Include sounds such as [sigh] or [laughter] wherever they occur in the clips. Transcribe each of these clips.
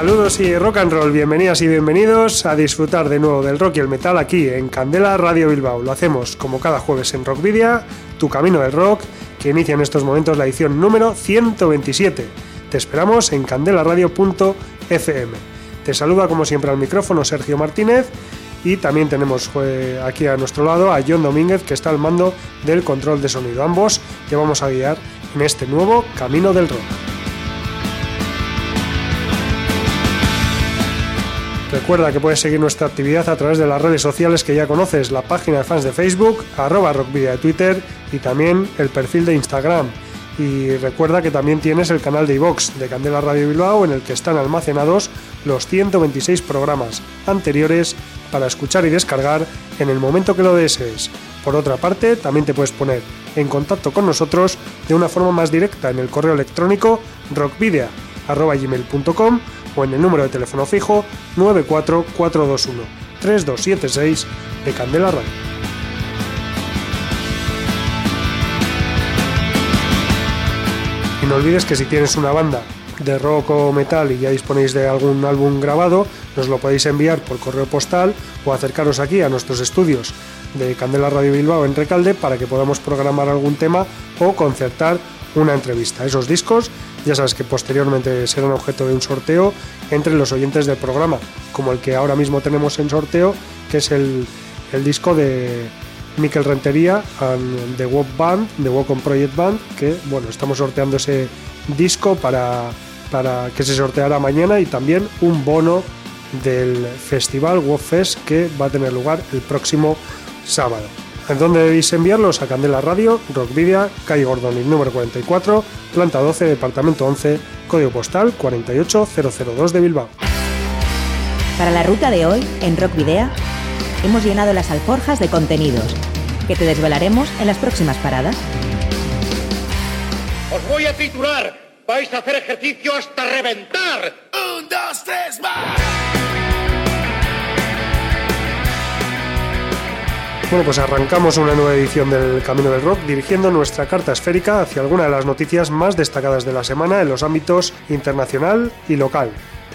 Saludos y rock and roll, bienvenidas y bienvenidos a disfrutar de nuevo del rock y el metal aquí en Candela Radio Bilbao. Lo hacemos como cada jueves en Rockvidia, tu camino del rock, que inicia en estos momentos la edición número 127. Te esperamos en candelaradio.fm. Te saluda como siempre al micrófono Sergio Martínez y también tenemos aquí a nuestro lado a John Domínguez que está al mando del control de sonido. Ambos te vamos a guiar en este nuevo camino del rock. Recuerda que puedes seguir nuestra actividad a través de las redes sociales que ya conoces, la página de fans de Facebook, arroba rockvidia de Twitter y también el perfil de Instagram. Y recuerda que también tienes el canal de iVox de Candela Radio Bilbao en el que están almacenados los 126 programas anteriores para escuchar y descargar en el momento que lo desees. Por otra parte, también te puedes poner en contacto con nosotros de una forma más directa en el correo electrónico rockvidia.gmail.com o en el número de teléfono fijo 94421 3276 de Candela Radio. Y no olvides que si tienes una banda de rock o metal y ya disponéis de algún álbum grabado, nos lo podéis enviar por correo postal o acercaros aquí a nuestros estudios de Candela Radio Bilbao en Recalde para que podamos programar algún tema o concertar una entrevista. Esos discos ya sabes que posteriormente serán objeto de un sorteo entre los oyentes del programa, como el que ahora mismo tenemos en sorteo, que es el, disco de Miquel Rentería de Walk Band, de Walk on Project Band, que bueno, estamos sorteando ese disco para, para que se sorteará mañana y también un bono del festival Walk Fest que va a tener lugar el próximo sábado. ¿En dónde debéis enviarlos? A Candela Radio, Rockvidia, calle Gordon, número 44, planta 12, departamento 11, código postal 48002 de Bilbao. Para la ruta de hoy, en Rockvidea, hemos llenado las alforjas de contenidos que te desvelaremos en las próximas paradas. Os voy a titular. Vais a hacer ejercicio hasta reventar. Un, dos, tres, más. Bueno, pues arrancamos una nueva edición del Camino del Rock dirigiendo nuestra carta esférica hacia alguna de las noticias más destacadas de la semana en los ámbitos internacional y local.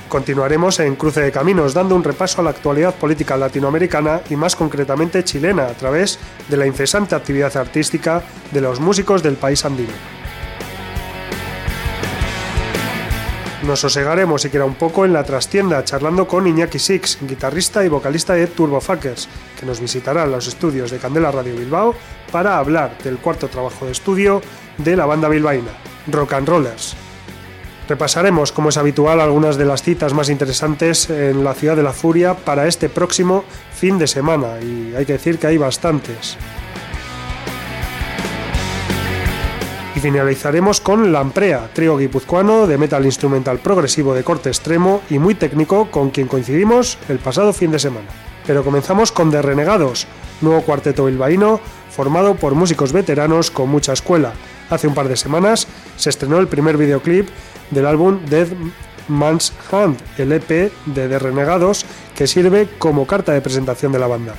Continuaremos en Cruce de Caminos dando un repaso a la actualidad política latinoamericana y más concretamente chilena a través de la incesante actividad artística de los músicos del país andino. Nos sosegaremos siquiera un poco en la trastienda charlando con Iñaki Six, guitarrista y vocalista de Turbofuckers, que nos visitará en los estudios de Candela Radio Bilbao para hablar del cuarto trabajo de estudio de la banda bilbaína, Rock and Rollers. Repasaremos, como es habitual, algunas de las citas más interesantes en la ciudad de la Furia para este próximo fin de semana, y hay que decir que hay bastantes. Finalizaremos con Lamprea, trío guipuzcoano de metal instrumental progresivo de corte extremo y muy técnico con quien coincidimos el pasado fin de semana. Pero comenzamos con The Renegados, nuevo cuarteto bilbaíno formado por músicos veteranos con mucha escuela. Hace un par de semanas se estrenó el primer videoclip del álbum Dead Man's Hand, el EP de The Renegados, que sirve como carta de presentación de la banda.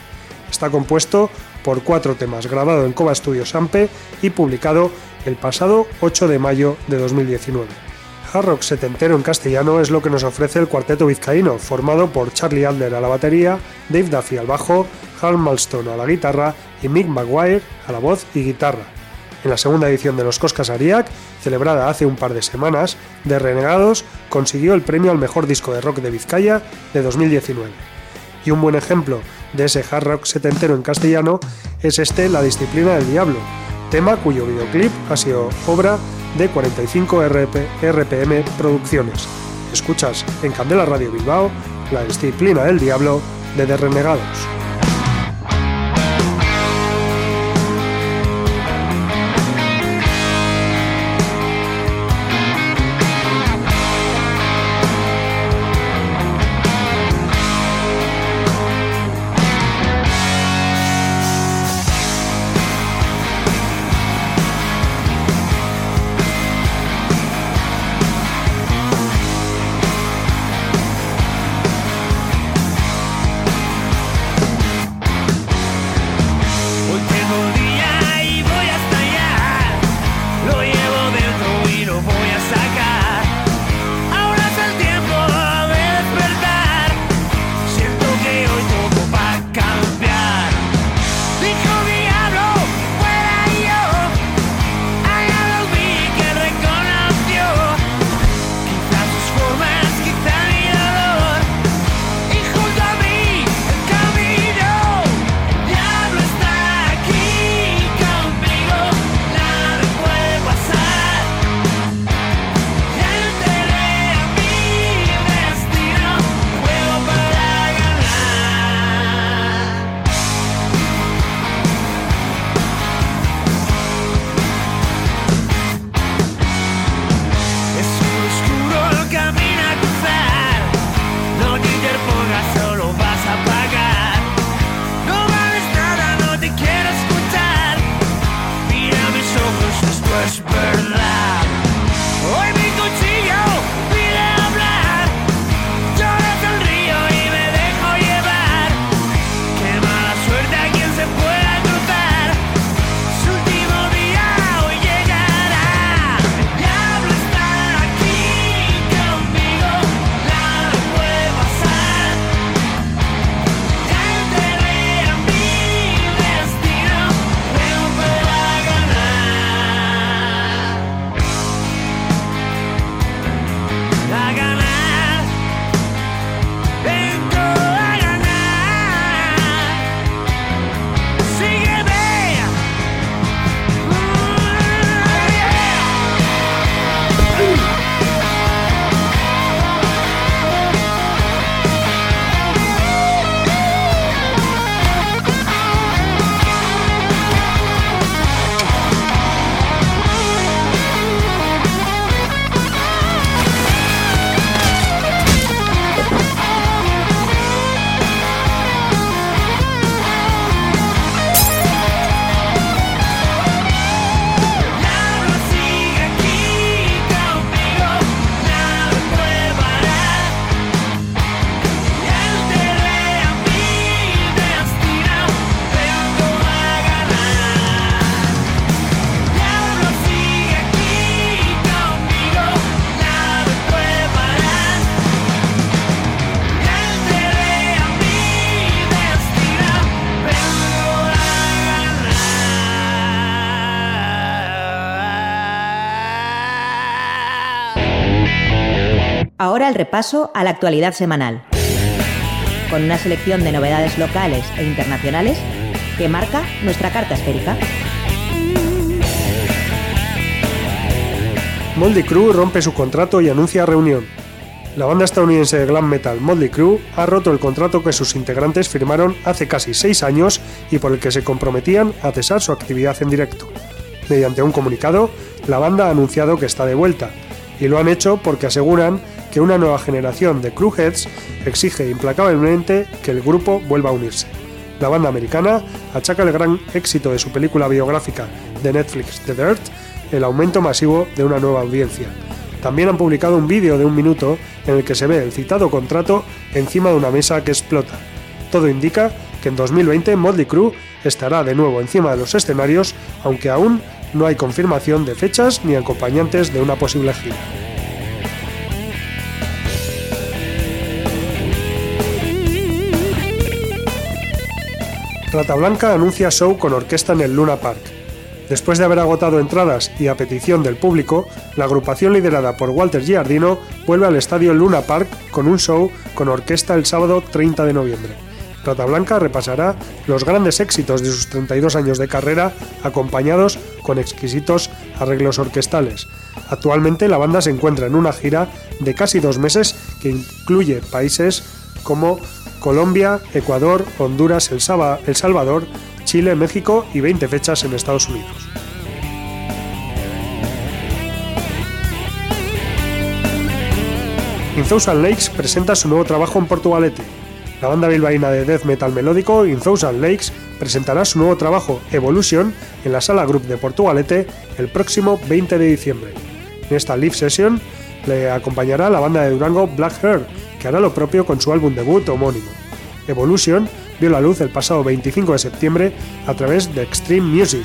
Está compuesto por cuatro temas, grabado en Cova Studios Ampe y publicado el pasado 8 de mayo de 2019. Hard rock setentero en castellano es lo que nos ofrece el cuarteto vizcaíno, formado por Charlie Adler a la batería, Dave Duffy al bajo, Hal Malstone a la guitarra y Mick Maguire a la voz y guitarra. En la segunda edición de los Coscas Ariak, celebrada hace un par de semanas, De Renegados consiguió el premio al mejor disco de rock de Vizcaya de 2019. Y un buen ejemplo de ese hard rock setentero en castellano es este La Disciplina del Diablo, tema cuyo videoclip ha sido obra de 45 RPM Producciones. Escuchas en Candela Radio Bilbao la disciplina del diablo de The Renegados. El repaso a la actualidad semanal, con una selección de novedades locales e internacionales que marca nuestra carta esférica. Moldy Crew rompe su contrato y anuncia reunión. La banda estadounidense de glam metal Motley Crew ha roto el contrato que sus integrantes firmaron hace casi seis años y por el que se comprometían a cesar su actividad en directo. Mediante un comunicado, la banda ha anunciado que está de vuelta, y lo han hecho porque aseguran que una nueva generación de crewheads exige implacablemente que el grupo vuelva a unirse. La banda americana achaca el gran éxito de su película biográfica de Netflix The Dirt el aumento masivo de una nueva audiencia. También han publicado un vídeo de un minuto en el que se ve el citado contrato encima de una mesa que explota. Todo indica que en 2020 Motley Crue estará de nuevo encima de los escenarios, aunque aún no hay confirmación de fechas ni acompañantes de una posible gira. Rata Blanca anuncia show con orquesta en el Luna Park. Después de haber agotado entradas y a petición del público, la agrupación liderada por Walter Giardino vuelve al estadio Luna Park con un show con orquesta el sábado 30 de noviembre. Rata Blanca repasará los grandes éxitos de sus 32 años de carrera acompañados con exquisitos arreglos orquestales. Actualmente la banda se encuentra en una gira de casi dos meses que incluye países como Colombia, Ecuador, Honduras, El Salvador, Chile, México y 20 fechas en Estados Unidos. Thousand Lakes presenta su nuevo trabajo en Portugalete. La banda bilbaína de death metal melódico Thousand Lakes presentará su nuevo trabajo Evolution en la sala Group de Portugalete el próximo 20 de diciembre. En esta live session le acompañará la banda de Durango Black Hair, que hará lo propio con su álbum debut homónimo. Evolution vio la luz el pasado 25 de septiembre a través de Extreme Music.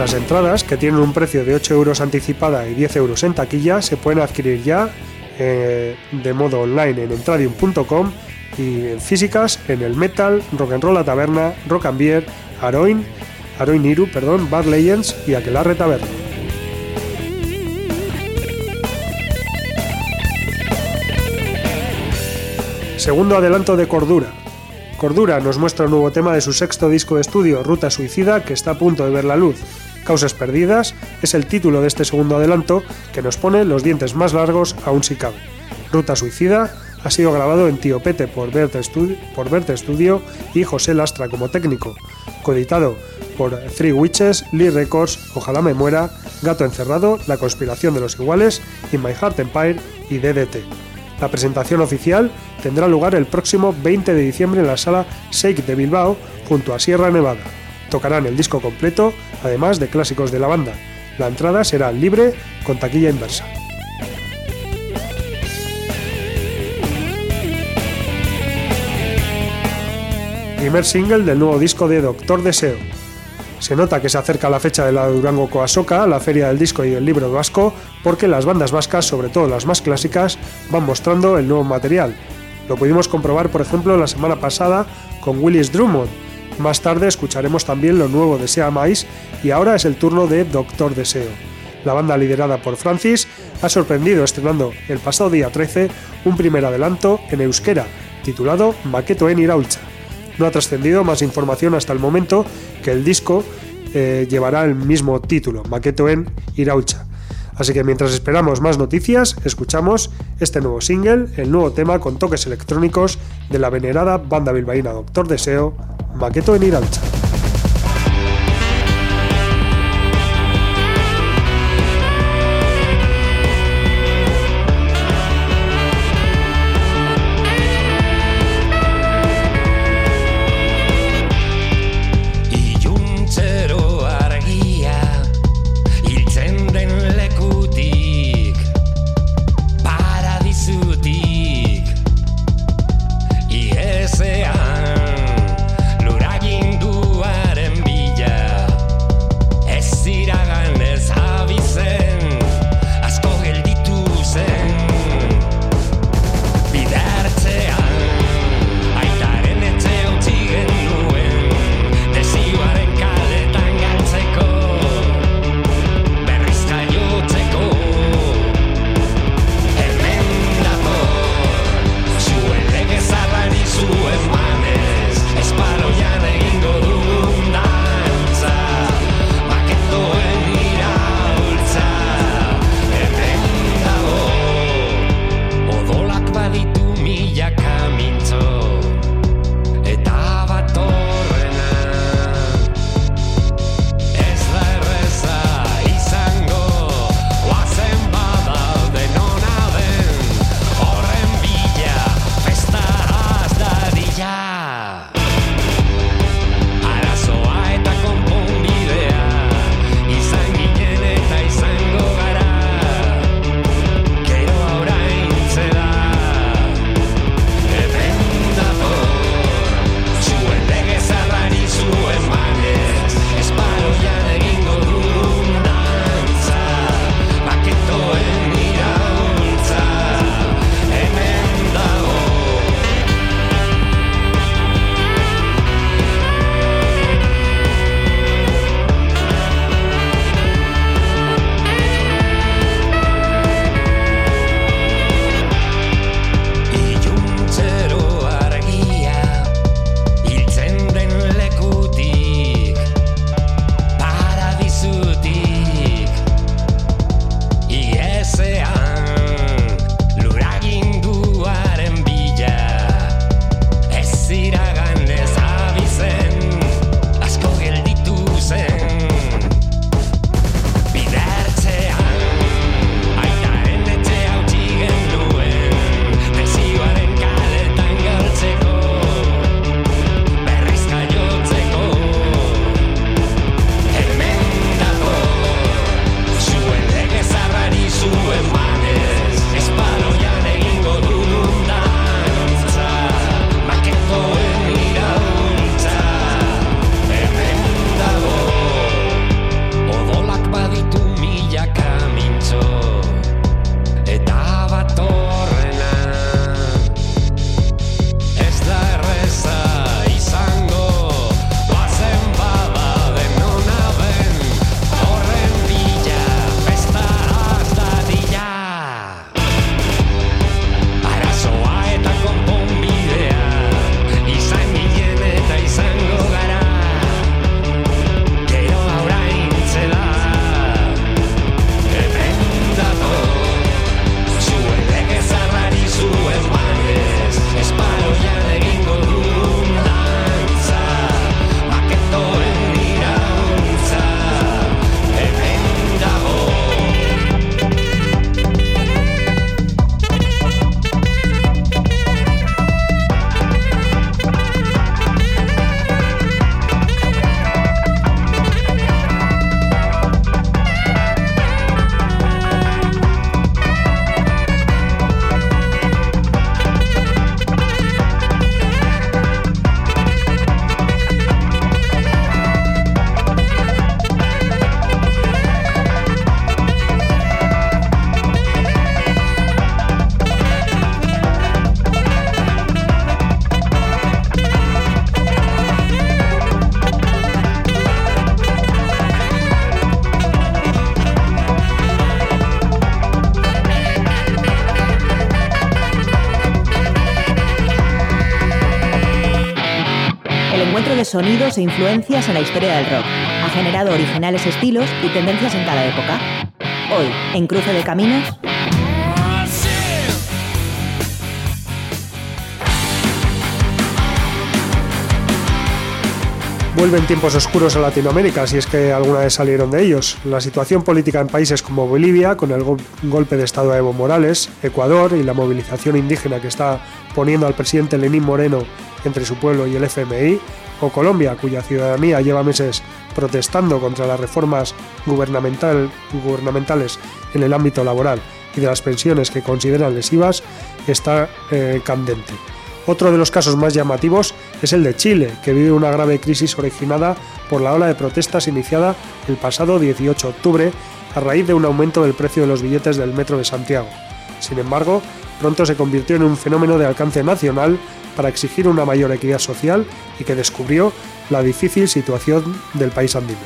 Las entradas, que tienen un precio de 8 euros anticipada y 10 euros en taquilla, se pueden adquirir ya eh, de modo online en entradium.com y en físicas en el Metal, Rock and Roll La Taberna, Rock and Beer, Aroin, Aroin Iru, perdón, Bad Legends y Aquelarre Taberna. Segundo adelanto de Cordura. Cordura nos muestra un nuevo tema de su sexto disco de estudio, Ruta Suicida, que está a punto de ver la luz. Causas Perdidas es el título de este segundo adelanto que nos pone los dientes más largos aún si cabe. Ruta Suicida ha sido grabado en Tiopete por Verte Studio, y José Lastra como técnico, coeditado por Three Witches, Lee Records, Ojalá me muera, Gato Encerrado, La Conspiración de los Iguales, In My Heart Empire y DDT. La presentación oficial tendrá lugar el próximo 20 de diciembre en la sala Shake de Bilbao, junto a Sierra Nevada. Tocarán el disco completo, además de clásicos de la banda. La entrada será libre con taquilla inversa. Primer single del nuevo disco de Doctor Deseo. Se nota que se acerca la fecha de la Durango Coasoca, la feria del disco y el libro vasco, porque las bandas vascas, sobre todo las más clásicas, van mostrando el nuevo material. Lo pudimos comprobar, por ejemplo, la semana pasada con Willis Drummond. Más tarde escucharemos también lo nuevo de Sea Mais y ahora es el turno de Doctor Deseo. La banda liderada por Francis ha sorprendido estrenando el pasado día 13 un primer adelanto en euskera titulado Maqueto en Iraulcha. No ha trascendido más información hasta el momento que el disco eh, llevará el mismo título, Maqueto en Iraucha. Así que mientras esperamos más noticias, escuchamos este nuevo single, el nuevo tema con toques electrónicos de la venerada banda bilbaína Doctor Deseo, Maqueto en Iraucha. Sonidos e influencias en la historia del rock. Ha generado originales estilos y tendencias en cada época. Hoy, en Cruce de Caminos, Vuelven tiempos oscuros a Latinoamérica, si es que alguna vez salieron de ellos. La situación política en países como Bolivia, con el golpe de Estado a Evo Morales, Ecuador y la movilización indígena que está poniendo al presidente Lenín Moreno entre su pueblo y el FMI, o Colombia, cuya ciudadanía lleva meses protestando contra las reformas gubernamental, gubernamentales en el ámbito laboral y de las pensiones que consideran lesivas, está eh, candente. Otro de los casos más llamativos es el de Chile, que vive una grave crisis originada por la ola de protestas iniciada el pasado 18 de octubre a raíz de un aumento del precio de los billetes del Metro de Santiago. Sin embargo, pronto se convirtió en un fenómeno de alcance nacional para exigir una mayor equidad social y que descubrió la difícil situación del país andino.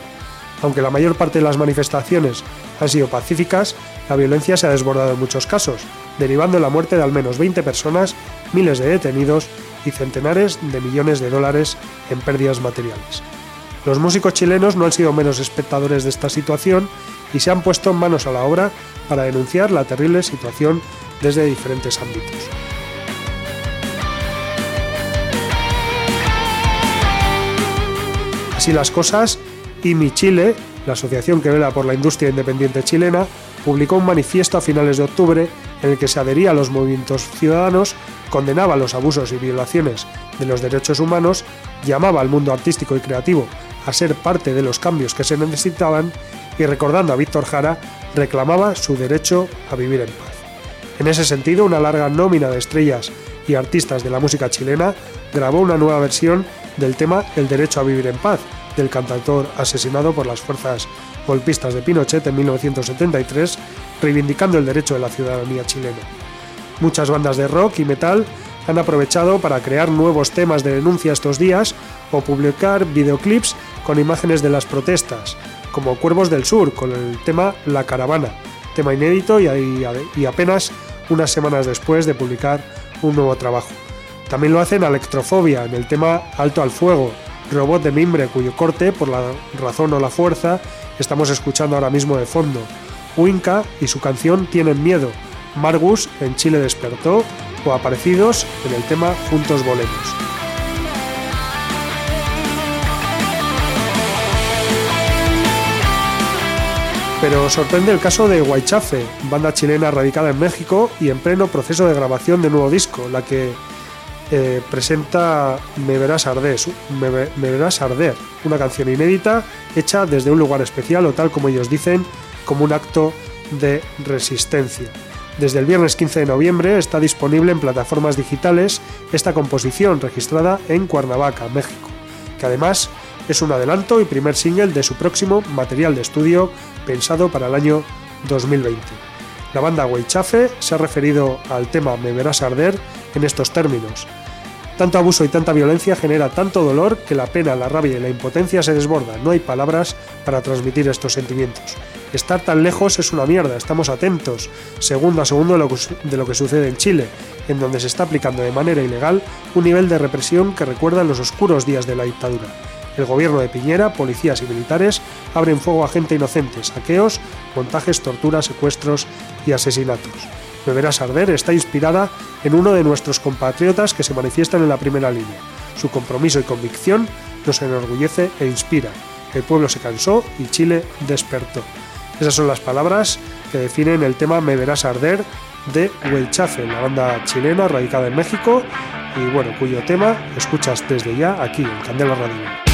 Aunque la mayor parte de las manifestaciones han sido pacíficas, la violencia se ha desbordado en muchos casos, derivando en la muerte de al menos 20 personas, miles de detenidos y centenares de millones de dólares en pérdidas materiales. Los músicos chilenos no han sido menos espectadores de esta situación y se han puesto manos a la obra para denunciar la terrible situación desde diferentes ámbitos. Así las cosas, IMI Chile, la asociación que vela por la industria independiente chilena, publicó un manifiesto a finales de octubre en el que se adhería a los movimientos ciudadanos, condenaba los abusos y violaciones de los derechos humanos, llamaba al mundo artístico y creativo a ser parte de los cambios que se necesitaban y recordando a Víctor Jara, reclamaba su derecho a vivir en paz. En ese sentido, una larga nómina de estrellas y artistas de la música chilena grabó una nueva versión del tema El derecho a vivir en paz, del cantautor asesinado por las fuerzas golpistas de Pinochet en 1973, reivindicando el derecho de la ciudadanía chilena. Muchas bandas de rock y metal han aprovechado para crear nuevos temas de denuncia estos días o publicar videoclips con imágenes de las protestas, como Cuervos del Sur con el tema La Caravana, tema inédito y, apenas unas semanas después de publicar un nuevo trabajo. También lo hacen Electrofobia en el tema Alto al Fuego, robot de mimbre cuyo corte, por la razón o la fuerza, estamos escuchando ahora mismo de fondo. Winca y su canción Tienen Miedo, Margus en Chile despertó o aparecidos en el tema Juntos Volemos. Pero sorprende el caso de Guaychafe, banda chilena radicada en México y en pleno proceso de grabación de nuevo disco, la que eh, presenta Me verás, arder, Me, verás arder, una canción inédita hecha desde un lugar especial o tal como ellos dicen, como un acto de resistencia. Desde el viernes 15 de noviembre está disponible en plataformas digitales esta composición registrada en Cuernavaca, México, que además es un adelanto y primer single de su próximo material de estudio pensado para el año 2020. La banda Weichafe se ha referido al tema Me verás arder en estos términos. Tanto abuso y tanta violencia genera tanto dolor que la pena, la rabia y la impotencia se desbordan. No hay palabras para transmitir estos sentimientos. Estar tan lejos es una mierda, estamos atentos, segundo a segundo de lo, que, sucede en Chile, en donde se está aplicando de manera ilegal un nivel de represión que recuerda los oscuros días de la dictadura. El gobierno de Piñera, policías y militares abren fuego a gente inocente, saqueos, montajes, torturas, secuestros y asesinatos. Me verás arder está inspirada en uno de nuestros compatriotas que se manifiestan en la primera línea. Su compromiso y convicción nos enorgullece e inspira. El pueblo se cansó y Chile despertó. Esas son las palabras que definen el tema Me verás arder de Huelchafe, la banda chilena radicada en México y bueno, cuyo tema escuchas desde ya aquí en Candela Radio.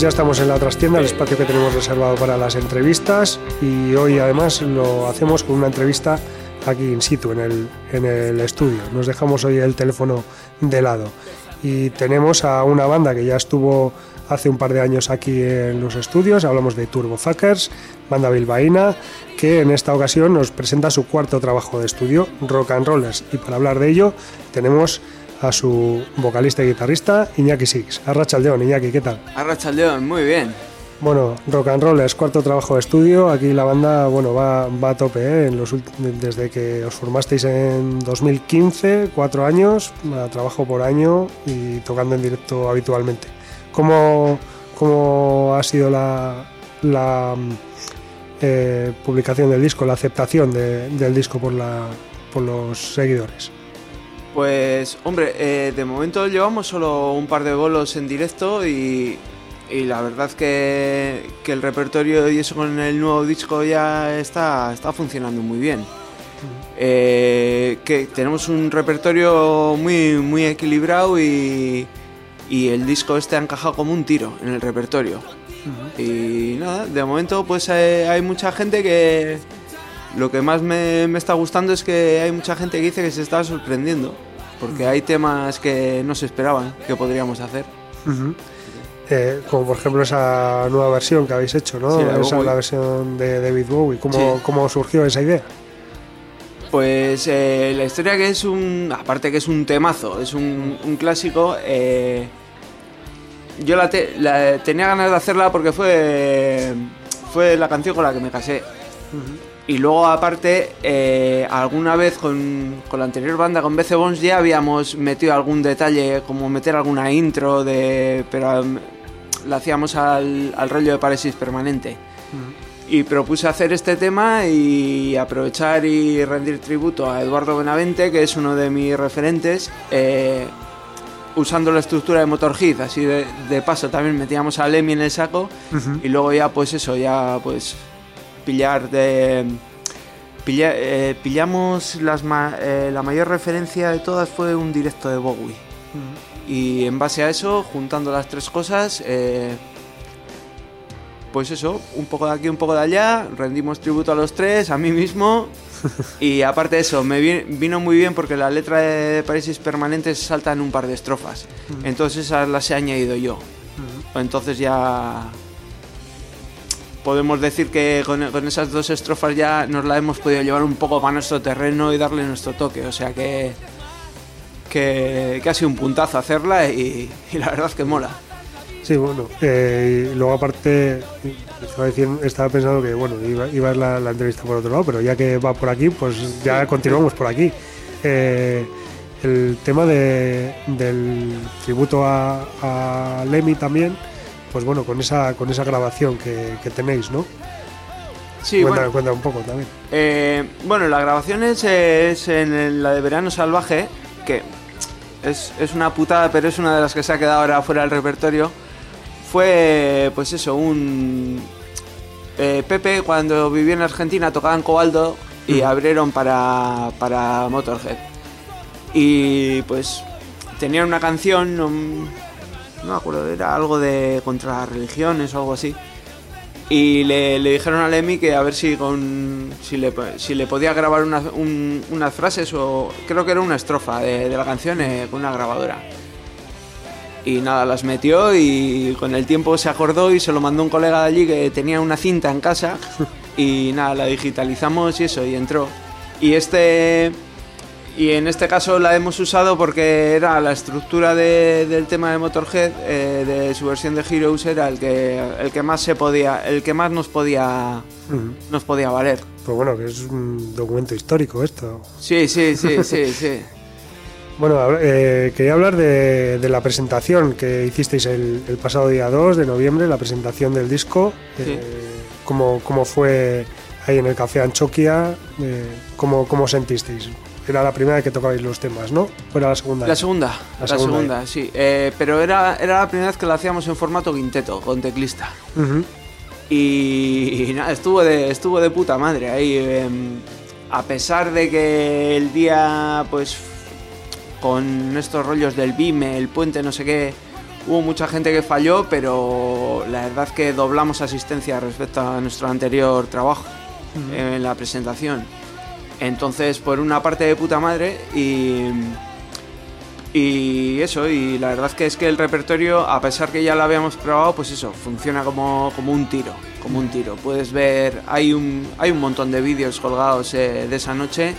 Pues ya estamos en la trastienda, el espacio que tenemos reservado para las entrevistas. Y hoy además lo hacemos con una entrevista aquí in situ, en el, en el estudio. Nos dejamos hoy el teléfono de lado. Y tenemos a una banda que ya estuvo hace un par de años aquí en los estudios, hablamos de Turbo Fuckers, banda bilbaína, que en esta ocasión nos presenta su cuarto trabajo de estudio, Rock and Rollers, y para hablar de ello tenemos a su vocalista y guitarrista Iñaki Six. Arrachaldeón, Iñaki, ¿qué tal? Arrachaldeón, muy bien. Bueno, rock and roll es cuarto trabajo de estudio. Aquí la banda, bueno, va, va a tope, ¿eh? en los, desde que os formasteis en 2015, cuatro años, trabajo por año y tocando en directo habitualmente. ¿Cómo, cómo ha sido la, la eh, publicación del disco, la aceptación del disco por, la, por los seguidores? Pues, hombre, eh, de momento llevamos solo un par de bolos en directo y, la verdad que, que, el repertorio y eso con el nuevo disco ya está, está funcionando muy bien. Eh, que tenemos un repertorio muy, muy equilibrado y, y el disco este ha encajado como un tiro en el repertorio. Y nada, de momento pues hay, hay mucha gente que, lo que más me, está gustando es que hay mucha gente que dice que se está sorprendiendo, porque hay temas que no se esperaban que podríamos hacer. Eh, como por ejemplo esa nueva versión que habéis hecho, ¿no? esa es la versión de David Bowie. ¿Cómo, ¿Cómo, surgió esa idea? Pues eh, la historia que es un. Aparte que es un temazo, es un, clásico. Eh, yo la, tenía ganas de hacerla porque fue. Fue la canción con la que me casé. Y luego, aparte, eh, alguna vez con, la anterior banda, con BC Bones, ya habíamos metido algún detalle, como meter alguna intro, de pero um, la hacíamos al, rollo de paresis permanente. Y propuse hacer este tema y aprovechar y rendir tributo a Eduardo Benavente, que es uno de mis referentes, eh, usando la estructura de Motorhead. Así de, paso también metíamos a Lemmy en el saco y luego ya, pues eso, ya pues pillar de... Eh, pillamos las eh, la mayor referencia de todas fue un directo de Bowie. Y en base a eso, juntando las tres cosas, eh, pues eso, un poco de aquí, un poco de allá, rendimos tributo a los tres, a mí mismo. [laughs] y aparte de eso, me vino muy bien porque la letra de Países Permanentes salta en un par de estrofas. Entonces esas las he añadido yo. Entonces ya podemos decir que con, esas dos estrofas ya nos la hemos podido llevar un poco para nuestro terreno y darle nuestro toque. O sea que, que, ha sido un puntazo hacerla y, la verdad que mola. Sí, bueno, eh, y luego aparte estaba, pensando que bueno iba, iba a ir la, entrevista por otro lado, pero ya que va por aquí, pues ya continuamos por aquí. Eh, el tema de, del tributo a, a Lemmy también, pues bueno, con esa, con esa grabación que, tenéis, ¿no? Sí, cuenta, cuenta un poco también. Eh, bueno, la grabación es, en la de Verano Salvaje, que es, una putada, pero es una de las que se ha quedado ahora fuera del repertorio. Fue, pues eso, un... Eh, Pepe, cuando vivía en Argentina, tocaba en Cobaldo y abrieron para, para Motorhead. Y pues tenían una canción no me acuerdo, era algo de contra las religiones o algo así. Y le, le dijeron a Lemmy que a ver si con si le, si le podía grabar una- un- unas frases o creo que era una estrofa de, de la canción eh, con una grabadora. Y nada, las metió y con el tiempo se acordó y se lo mandó un colega de allí que tenía una cinta en casa [laughs] y nada, la digitalizamos y eso y entró. Y este y en este caso la hemos usado porque era la estructura de- del tema de Motorhead, eh, de su versión de Heroes era el que el que más se podía, el que más nos podía nos podía valer. Pues bueno, que es un documento histórico esto. Sí, sí, sí, sí, [laughs] sí. Bueno, eh, quería hablar de, de la presentación que hicisteis el, el pasado día 2 de noviembre, la presentación del disco. Sí. Eh, ¿cómo, cómo fue ahí en el Café Anchoquia? ¿cómo, ¿Cómo sentisteis? Era la primera vez que tocabais los temas, ¿no? ¿O era la segunda? La segunda, la, segunda, segunda, sí. Eh, pero era, era la primera vez que la hacíamos en formato quinteto, con teclista. Ujú. Y, y nada, estuvo de, estuvo de puta madre ahí. em, a pesar de que el día, pues, con estos rollos del BIME, el puente, no sé qué, hubo mucha gente que falló, pero la verdad que doblamos asistencia respecto a nuestro anterior trabajo en la presentación. Entonces, por una parte de puta madre y... Y eso, y la verdad que es que el repertorio, a pesar que ya lo habíamos probado, pues eso, funciona como, como un tiro, como un tiro. Puedes ver, hay un, hay un montón de vídeos colgados eh, de esa noche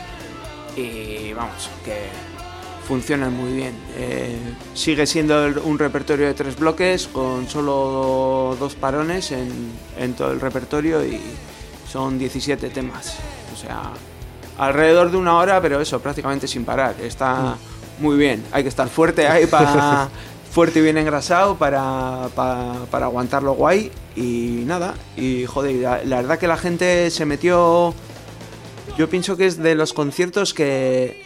y vamos, que funcionan muy bien. Eh, sigue siendo un repertorio de tres bloques con solo dos parones en, en todo el repertorio y son 17 temas. O sea, alrededor de una hora, pero eso, prácticamente sin parar. Está muy bien. Hay que estar fuerte ahí para... [laughs] fuerte y bien engrasado para, para, para aguantarlo guay y nada. Y joder, la, la verdad que la gente se metió... Yo pienso que es de los conciertos que,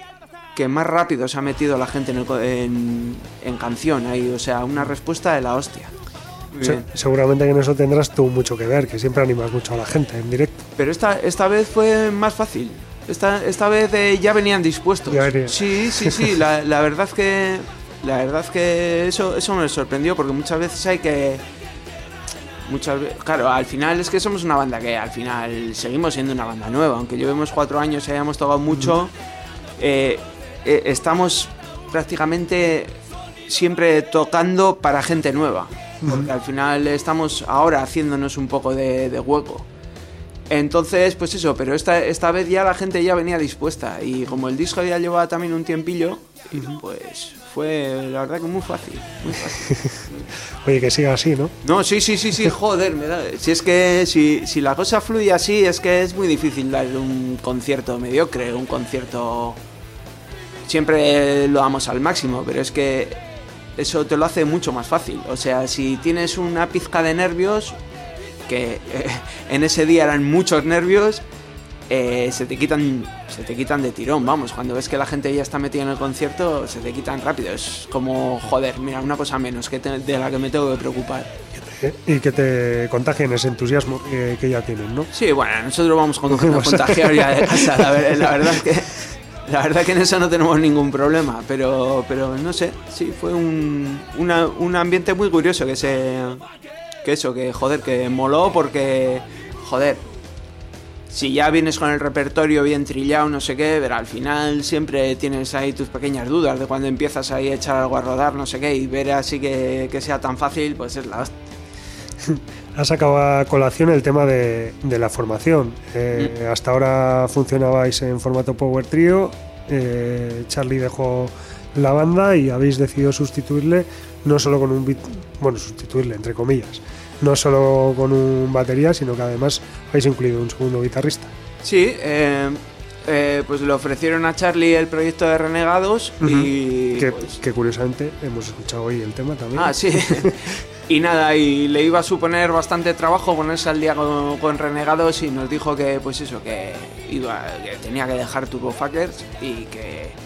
que más rápido se ha metido la gente en, el en, en canción ahí. O sea, una respuesta de la hostia. Se- seguramente que en eso tendrás tú mucho que ver, que siempre animas mucho a la gente en directo. Pero esta, esta vez fue más fácil. Esta, esta vez eh, ya venían dispuestos. Ya. Sí, sí, sí. La, la verdad que. La verdad que eso, eso me sorprendió porque muchas veces hay que. Muchas veces. Claro, al final es que somos una banda que al final seguimos siendo una banda nueva. Aunque llevemos cuatro años y hayamos tocado mucho. eh, eh, estamos prácticamente siempre tocando para gente nueva. Porque al final estamos ahora haciéndonos un poco de, de hueco. Entonces, pues eso, pero esta, esta vez ya la gente ya venía dispuesta. Y como el disco ya llevaba también un tiempillo, pues fue la verdad que muy fácil. Muy fácil. [laughs] Oye, que siga así, ¿no? No, sí, sí, sí, sí, [laughs] joder, me da. Si es que si, si la cosa fluye así, es que es muy difícil dar un concierto mediocre, un concierto. Siempre lo damos al máximo, pero es que eso te lo hace mucho más fácil. O sea, si tienes una pizca de nervios, que eh, en ese día eran muchos nervios, eh, se te quitan se te quitan de tirón, vamos, cuando ves que la gente ya está metida en el concierto, se te quitan rápido, es como, joder, mira, una cosa menos que te- de la que me tengo que preocupar. Y que te contagien ese entusiasmo que, que ya tienen, ¿no? Sí, bueno, nosotros vamos con, [laughs] con contagiar ya de casa, la, ver- la verdad es que [laughs] la verdad que en eso no tenemos ningún problema, pero pero no sé, sí fue un, una- un ambiente muy curioso que se que eso, que joder, que moló porque joder, si ya vienes con el repertorio bien trillado, no sé qué, pero al final siempre tienes ahí tus pequeñas dudas de cuando empiezas ahí a echar algo a rodar, no sé qué, y ver así que, que sea tan fácil, pues es la hostia. [laughs] Has sacado a colación el tema de, de la formación. Eh, Mm. Hasta ahora funcionabais en formato Power Trio. eh, Charlie dejó la banda y habéis decidido sustituirle no solo con un beat, bueno, sustituirle entre comillas, no solo con un batería, sino que además habéis incluido un segundo guitarrista. Sí, eh, eh, pues le ofrecieron a Charlie el proyecto de Renegados y... que, pues, que curiosamente hemos escuchado hoy el tema también. ah, sí. [laughs] y nada, y le iba a suponer bastante trabajo ponerse al día con, con Renegados y nos dijo que, pues eso, que, iba, que tenía que dejar Turbo Fuckers y que...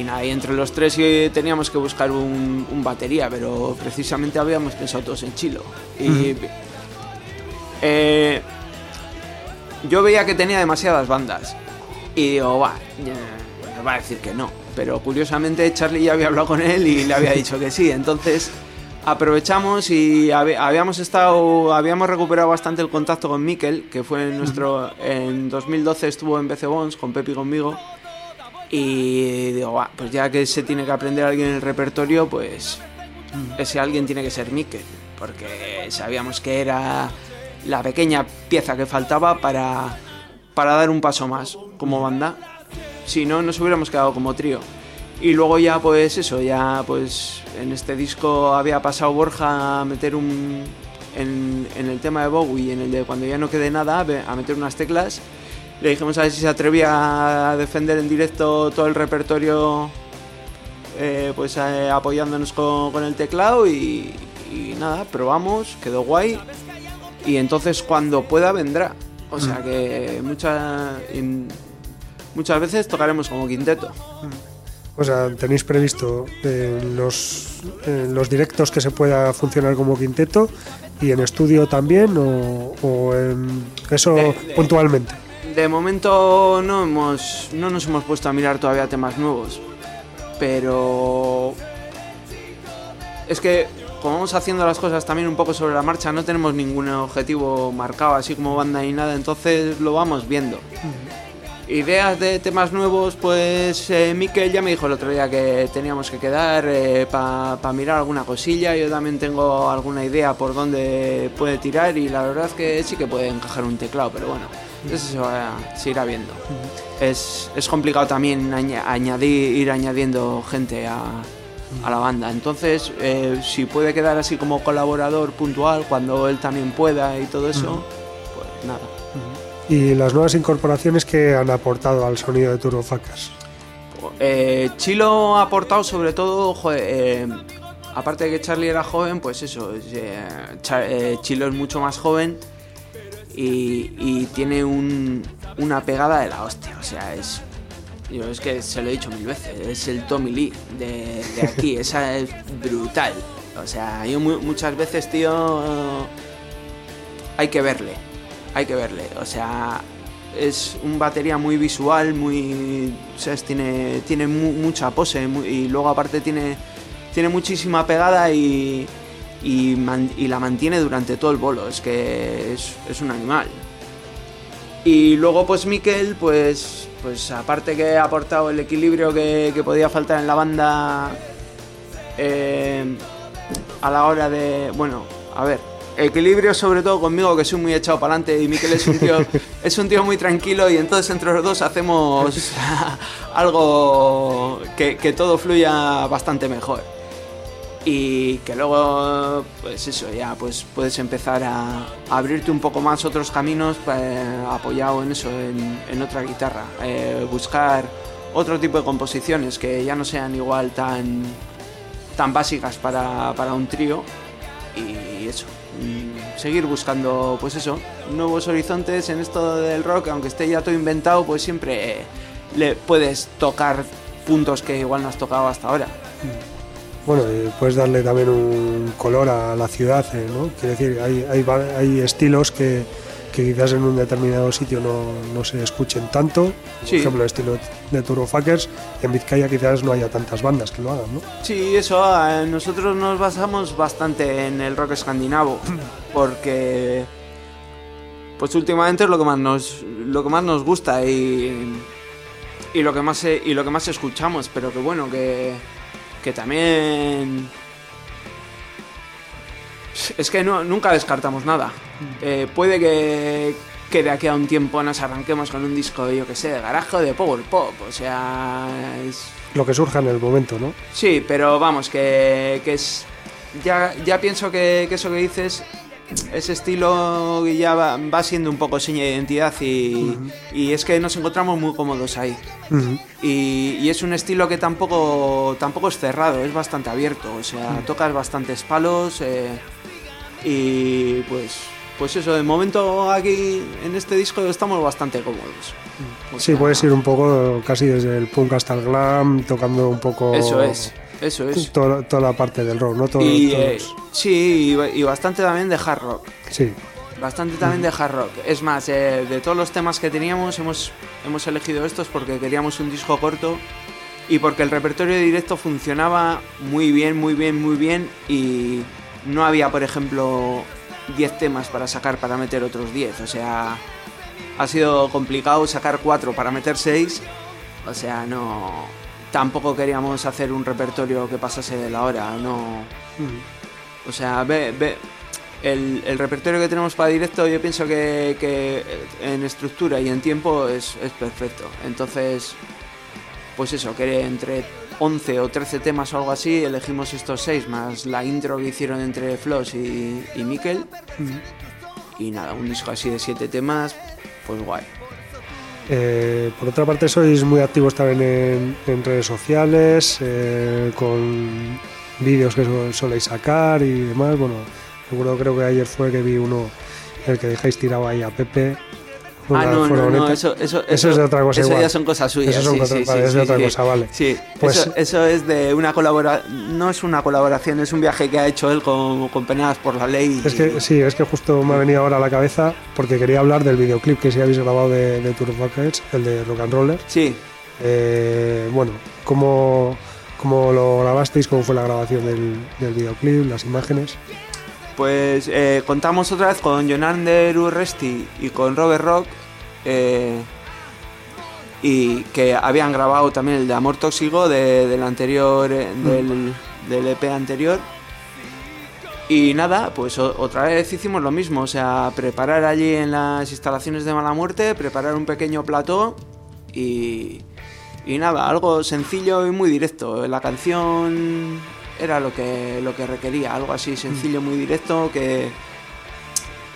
Y nada, y entre los tres teníamos que buscar un, un batería, pero precisamente habíamos pensado todos en Chilo. Y... eh, yo veía que tenía demasiadas bandas. Y digo, va, me va a decir que no. Pero curiosamente Charlie ya había hablado con él y le había dicho que sí. Entonces, aprovechamos y habíamos estado, habíamos recuperado bastante el contacto con Mikel, que fue nuestro, en 2012 estuvo en BC Bones con Pepi y conmigo. Y digo, "Buah, pues ya que se tiene que aprender alguien en el repertorio, pues ese alguien tiene que ser Mikel, porque sabíamos que era la pequeña pieza que faltaba para, para dar un paso más como banda. Si no, nos hubiéramos quedado como trío. Y luego ya pues eso, ya pues en este disco había pasado Borja a meter un... En, en el tema de Bowie en el de cuando ya no quede nada, a meter unas teclas. Le dijimos a ver si se atrevía a defender en directo todo el repertorio, eh, pues eh, apoyándonos con, con el teclado y, y nada, probamos, quedó guay. Y entonces cuando pueda vendrá. O sea que mucha- in- muchas veces tocaremos como quinteto. O sea, ¿tenéis previsto en los, en los directos que se pueda funcionar como quinteto y en estudio también o, o en eso De- de- puntualmente? De momento no hemos no nos hemos puesto a mirar todavía temas nuevos, pero es que como vamos haciendo las cosas también un poco sobre la marcha, no tenemos ningún objetivo marcado así como banda ni nada, entonces lo vamos viendo. Ideas de temas nuevos, pues eh, Mikel ya me dijo el otro día que teníamos que quedar para mirar alguna cosilla. Yo también tengo alguna idea por dónde puede tirar y la verdad es que sí que puede encajar un teclado, pero bueno, eso se, va, se irá viendo. es, es complicado también aña- añadir, ir añadiendo gente a, a la banda. Entonces, eh, si puede quedar así como colaborador puntual cuando él también pueda y todo eso, pues nada. Y las nuevas incorporaciones que han aportado al sonido de Turbofacas. Eh, Chilo ha aportado sobre todo, joder, eh, aparte de que Charlie era joven, pues eso, eh, Chilo es mucho más joven y, tiene un- una pegada de la hostia, o sea, es... Yo es que se lo he dicho mil veces, es el Tommy Lee de, aquí, [laughs] esa es brutal. O sea, yo mu- muchas veces, tío, hay que verle, hay que verle. O sea, es un batería muy visual, muy. Tiene, tiene mu- mucha pose y luego aparte tiene, tiene muchísima pegada y, y, man- y la mantiene durante todo el bolo. Es que es, es un animal. Y luego pues Mikel, pues, pues aparte que ha aportado el equilibrio que, que podía faltar en la banda eh, a la hora de, bueno, a ver, equilibrio sobre todo conmigo que soy muy echado para adelante y Mikel es un tío, [laughs] es un tío muy tranquilo y entonces entre los dos hacemos [laughs] algo que, que todo fluya bastante mejor y que luego pues eso ya pues puedes empezar a, a abrirte un poco más otros caminos eh, apoyado en eso en, en otra guitarra. Eh, buscar otro tipo de composiciones que ya no sean igual tan tan básicas para, para un trío. Y eso mm, seguir buscando pues eso nuevos horizontes en esto del rock aunque esté ya todo inventado pues siempre le puedes tocar puntos que igual no has tocado hasta ahora Bueno, puedes darle también un color a la ciudad, eh, ¿no? Quiere decir, hay, hay, hay estilos que, que quizás en un determinado sitio no, no se escuchen tanto. Por Sí. ejemplo, el estilo de Turbofuckers. En Vizcaya quizás no haya tantas bandas que lo hagan, ¿no? Sí, eso, eh, nosotros nos basamos bastante en el rock escandinavo, [laughs] porque pues últimamente es lo que más nos, lo que más nos gusta y, y lo que más y lo que más escuchamos, pero que bueno, que, que también es que no, nunca descartamos nada. Eh, puede que, que de aquí a un tiempo nos arranquemos con un disco, yo que sé, de garaje o de power pop, o sea, es, Lo que surja en el momento, ¿no? Sí, pero vamos, que, que es. Ya, ya pienso que, que eso que dices, ese estilo ya va, va siendo un poco seña de identidad y, y es que nos encontramos muy cómodos ahí. Y, y es un estilo que tampoco, tampoco es cerrado, es bastante abierto. O sea, tocas bastantes palos eh, y pues, pues eso, de momento aquí en este disco estamos bastante cómodos. O Sí, puedes ir un poco casi desde el punk hasta el glam, tocando un poco... Eso es, eso es. Toda, toda la parte del rock, ¿no? Todo- Y, todos- eh, sí, y, y bastante también de hard rock. Sí. Bastante también de hard rock. Es más, eh, de todos los temas que teníamos, hemos, hemos elegido estos porque queríamos un disco corto y porque el repertorio de directo funcionaba muy bien, muy bien, muy bien y no había, por ejemplo, 10 temas para sacar para meter otros 10. O sea, ha sido complicado sacar 4 para meter 6. O sea, no. Tampoco queríamos hacer un repertorio que pasase de la hora, no. O sea, ve, ve, el, el, repertorio que tenemos para directo yo pienso que, que en estructura y en tiempo es, es, perfecto. Entonces, pues eso, que entre 11 o 13 temas o algo así, elegimos estos 6 más la intro que hicieron entre Floss y, y Mikel. Y nada, un disco así de 7 temas, pues guay. Eh, por otra parte, sois muy activos también en, redes sociales, eh, con vídeos que soléis sacar y demás. Bueno, seguro creo que ayer fue que vi uno el que dejáis tirado ahí a Pepe. Ah, no, no, no, eso, eso, eso, es de otra cosa. Eso igual. ya son cosas suyas. Eso son sí, cosas, sí, vale, sí, es de sí, otra sí. cosa, vale. Sí, Pues- eso, eso es de una colaboración. No es una colaboración, es un viaje que ha hecho él con, con Penadas por la Ley. Es que sí, es que justo me ha venido ahora a la cabeza porque quería hablar del videoclip que sí habéis grabado de, de Tour of Buckets, el de Rock and Roller. Sí, Eh, bueno, ¿cómo, ¿cómo lo grabasteis? ¿Cómo fue la grabación del, del videoclip? ¿Las imágenes? Pues eh, contamos otra vez con Jonander Urresti y con Robert Rock. eh, y que habían grabado también el de Amor Tóxico de- del anterior eh, del, del EP anterior. Y nada, pues o- otra vez hicimos lo mismo, o sea, preparar allí en las instalaciones de Mala Muerte, preparar un pequeño plató y, y nada, algo sencillo y muy directo. La canción era lo que, lo que requería, algo así sencillo, muy directo, que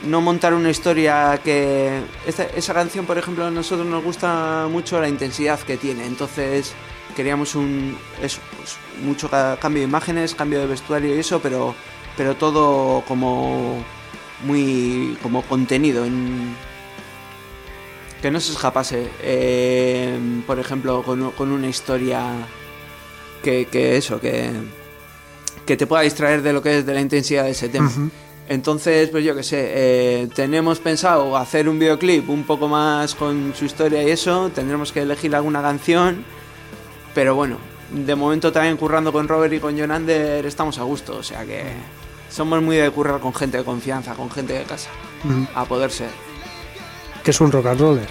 no montar una historia que... esa canción, por ejemplo, a nosotros nos gusta mucho la intensidad que tiene, entonces queríamos un... Eso, pues, mucho ca- cambio de imágenes, cambio de vestuario y eso, pero, pero todo como muy como contenido en, que no se escapase. Eh, por ejemplo con, con una historia que, que eso que que te pueda distraer de lo que es de la intensidad de ese tema entonces pues yo qué sé eh, tenemos pensado hacer un videoclip un poco más con su historia y eso tendremos que elegir alguna canción pero bueno de momento también currando con Robert y con Jonander estamos a gusto o sea que somos muy de currar con gente de confianza con gente de casa a poder ser ¿Qué es un rock and roller?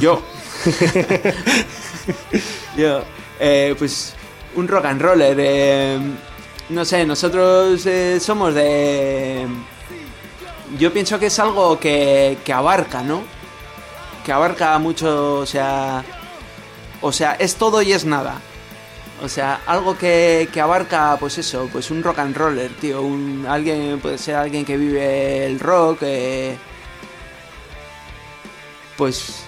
Yo. [laughs] Yo. eh, pues un rock and roller. eh, no sé, nosotros eh, somos de... Yo pienso que es algo que, que abarca, ¿no? Que abarca mucho, o sea... O sea, es todo y es nada. O sea, algo que, que abarca, pues eso, pues un rock and roller, tío. Un, alguien, puede ser alguien que vive el rock, eh, pues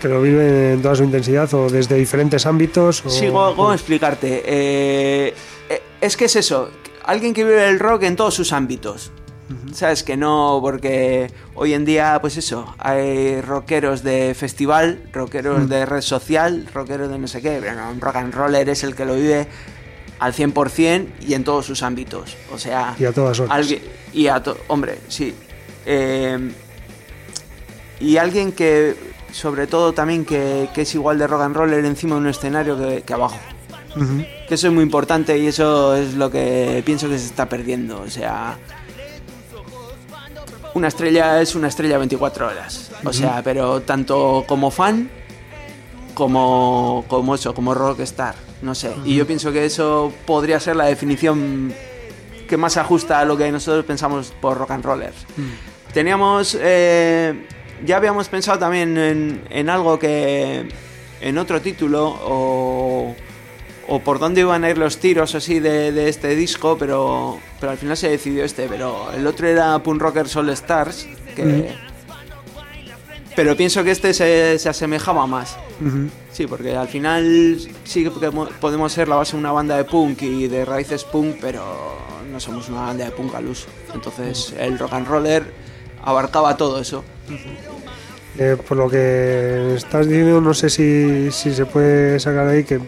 ¿Que lo vive en toda su intensidad o desde diferentes ámbitos? O, Sí, ¿cómo, explicarte? Eh, eh, es que es eso, alguien que vive el rock en todos sus ámbitos. ¿Sabes? Que no, porque hoy en día, pues eso, hay rockeros de festival, rockeros de red social, rockeros de no sé qué, pero no, un rock and roller es el que lo vive al 100% y en todos sus ámbitos. O sea, Y a todas horas. alguien- y a to- hombre, sí. Eh, y alguien que, sobre todo también, que, que es igual de rock and roller encima de un escenario que, que abajo. Que eso es muy importante y eso es lo que pienso que se está perdiendo. O sea, una estrella es una estrella 24 horas. O sea, pero tanto como fan como, como eso, como rockstar. No sé. Y yo pienso que eso podría ser la definición que más ajusta a lo que nosotros pensamos por rock and rollers. Teníamos. eh, ya habíamos pensado también en, en algo que. en otro título o. o por dónde iban a ir los tiros así de, de este disco, pero. pero al final se decidió este. Pero el otro era Punk Rocker Soul Stars, que. Pero pienso que este se, se asemejaba más. Sí, porque al final sí que podemos- podemos ser la base de una banda de punk y de raíces punk, pero no somos una banda de punk al uso. Entonces el rock and roller abarcaba todo eso. Eh, por lo que estás diciendo, no sé si, si se puede sacar ahí que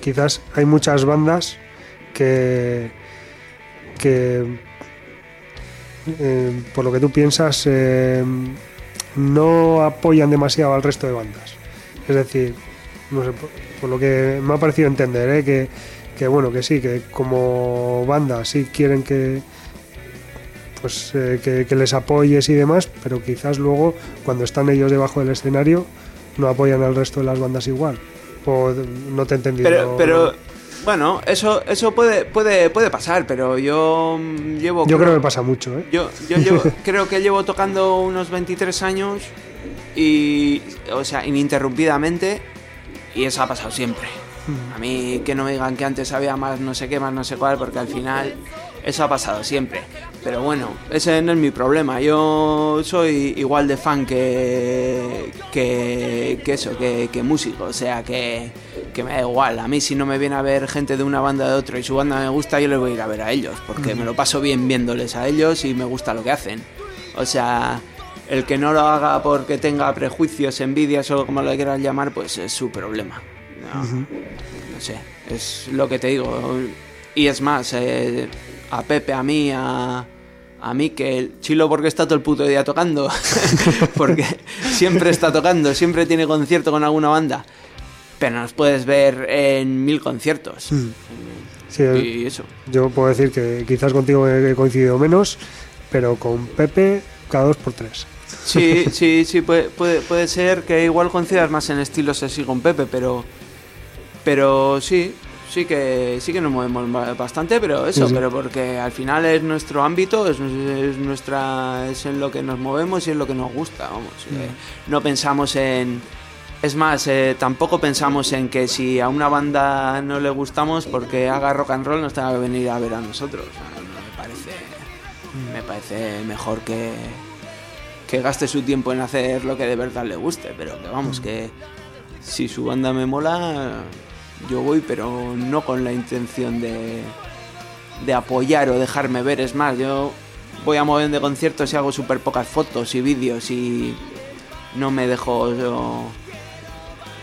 quizás hay muchas bandas que, que eh, por lo que tú piensas, eh, no apoyan demasiado al resto de bandas. Es decir, no sé, por, por lo que me ha parecido entender, ¿eh? que, que bueno, que sí, que como banda sí quieren que pues eh, que, que les apoyes y demás, pero quizás luego cuando están ellos debajo del escenario no apoyan al resto de las bandas igual. O no te he entendido. Pero, pero bueno, eso, eso puede, puede, puede pasar, pero yo mm, llevo. Yo creo que pasa mucho, ¿eh? Yo, yo llevo- [laughs] creo que llevo tocando unos 23 años y, o sea, ininterrumpidamente y eso ha pasado siempre. A mí que no me digan que antes había más no sé qué, más no sé cuál, porque al final eso ha pasado siempre. Pero bueno, ese no es mi problema. Yo soy igual de fan que, que, eso, que, que músico. O sea, que, que me da igual. A mí si no me viene a ver gente de una banda de otra y su banda me gusta, yo les voy a ir a ver a ellos. Porque me lo paso bien viéndoles a ellos y me gusta lo que hacen. O sea, el que no lo haga porque tenga prejuicios, envidias o como lo quieras llamar, pues es su problema. No, no sé, es lo que te digo. Y es más, eh, a Pepe, a mí, a, a Mikel, Chilo porque está todo el puto día tocando, [laughs] porque siempre está tocando, siempre tiene concierto con alguna banda, pero nos puedes ver en mil conciertos. Sí, Y eso. yo puedo decir que quizás contigo he coincidido menos, pero con Pepe cada dos por tres. Sí, sí, sí, puede, puede, puede ser que igual coincidas más en estilos así con Pepe, pero pero sí, sí que sí que nos movemos ba- bastante, pero eso, Sí, sí. pero porque al final es nuestro ámbito, es, es nuestra es en lo que nos movemos y es lo que nos gusta, vamos. eh, no pensamos en es más, eh, tampoco pensamos en que si a una banda no le gustamos porque haga rock and roll nos tenga que venir a ver a nosotros. O sea, no me parece me parece mejor que que gaste su tiempo en hacer lo que de verdad le guste, pero que vamos, que si su banda me mola, yo voy, pero no con la intención de, de apoyar o dejarme ver. Es más, yo voy a mover de conciertos y hago súper pocas fotos y vídeos y no me dejo... yo-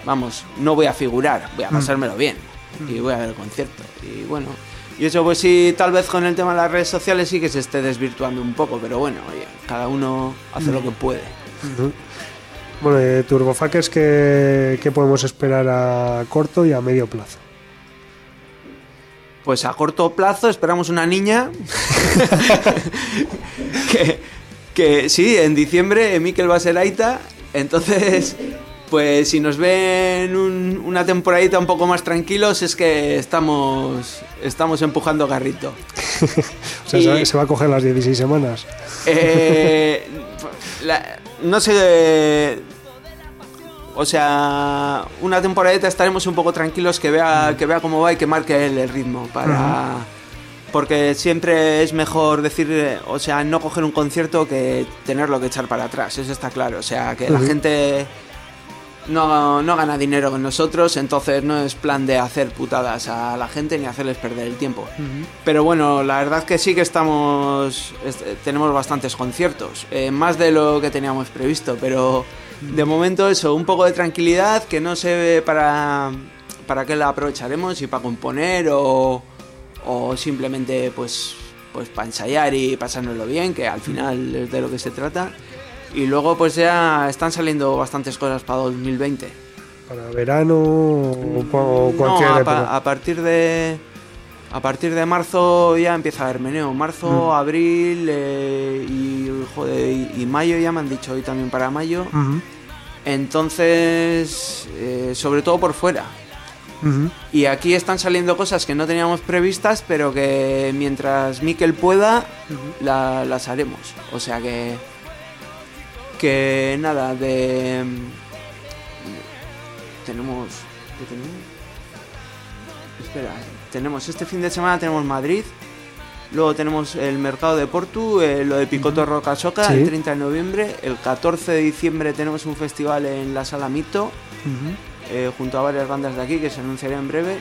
vamos, no voy a figurar, voy a pasármelo bien y voy a ver el concierto. Y bueno, y eso pues sí, tal vez con el tema de las redes sociales sí que se esté desvirtuando un poco, pero bueno, oye, cada uno hace lo que puede. Bueno, de Turbofuckers, ¿qué, ¿qué podemos esperar a corto y a medio plazo? Pues a corto plazo esperamos una niña [laughs] que, que sí, en diciembre Mikel va a ser Aita, entonces pues si nos ven un- una temporadita un poco más tranquilos es que estamos, estamos empujando carrito. [laughs] O sea, Y- se va a coger las 16 semanas. Eh, [laughs] la- no sé. O sea, una temporadita estaremos un poco tranquilos que vea, que vea cómo va y que marque él el ritmo para. Porque siempre es mejor decir, eh, o sea, no coger un concierto que tenerlo que echar para atrás, eso está claro. O sea, que la gente no, no gana dinero con nosotros, entonces no es plan de hacer putadas a la gente ni hacerles perder el tiempo. Pero bueno, la verdad que sí que estamos, est- tenemos bastantes conciertos, eh, más de lo que teníamos previsto, pero de momento eso, un poco de tranquilidad, que no sé para, para qué la aprovecharemos, si para componer o, o simplemente pues, pues para ensayar y pasárnoslo bien, que al final es de lo que se trata. Y luego pues ya están saliendo bastantes cosas para 2020. ¿Para verano o, o No, cualquier a, pa- a partir de a partir de marzo ya empieza a haber meneo. Marzo, abril eh, y, joder, y, y mayo ya me han dicho hoy también para mayo. Entonces, eh, sobre todo por fuera. Y aquí están saliendo cosas que no teníamos previstas, pero que mientras Mikel pueda, la- las haremos. O sea que. Que nada, de. Tenemos. ¿Qué tenemos? Espera, tenemos este fin de semana tenemos Madrid. Luego tenemos el mercado de Portu, eh, lo de Picoto Roca Soca, Sí. el 30 de noviembre. El 14 de diciembre tenemos un festival en la Sala Mito eh, junto a varias bandas de aquí que se anunciará en breve.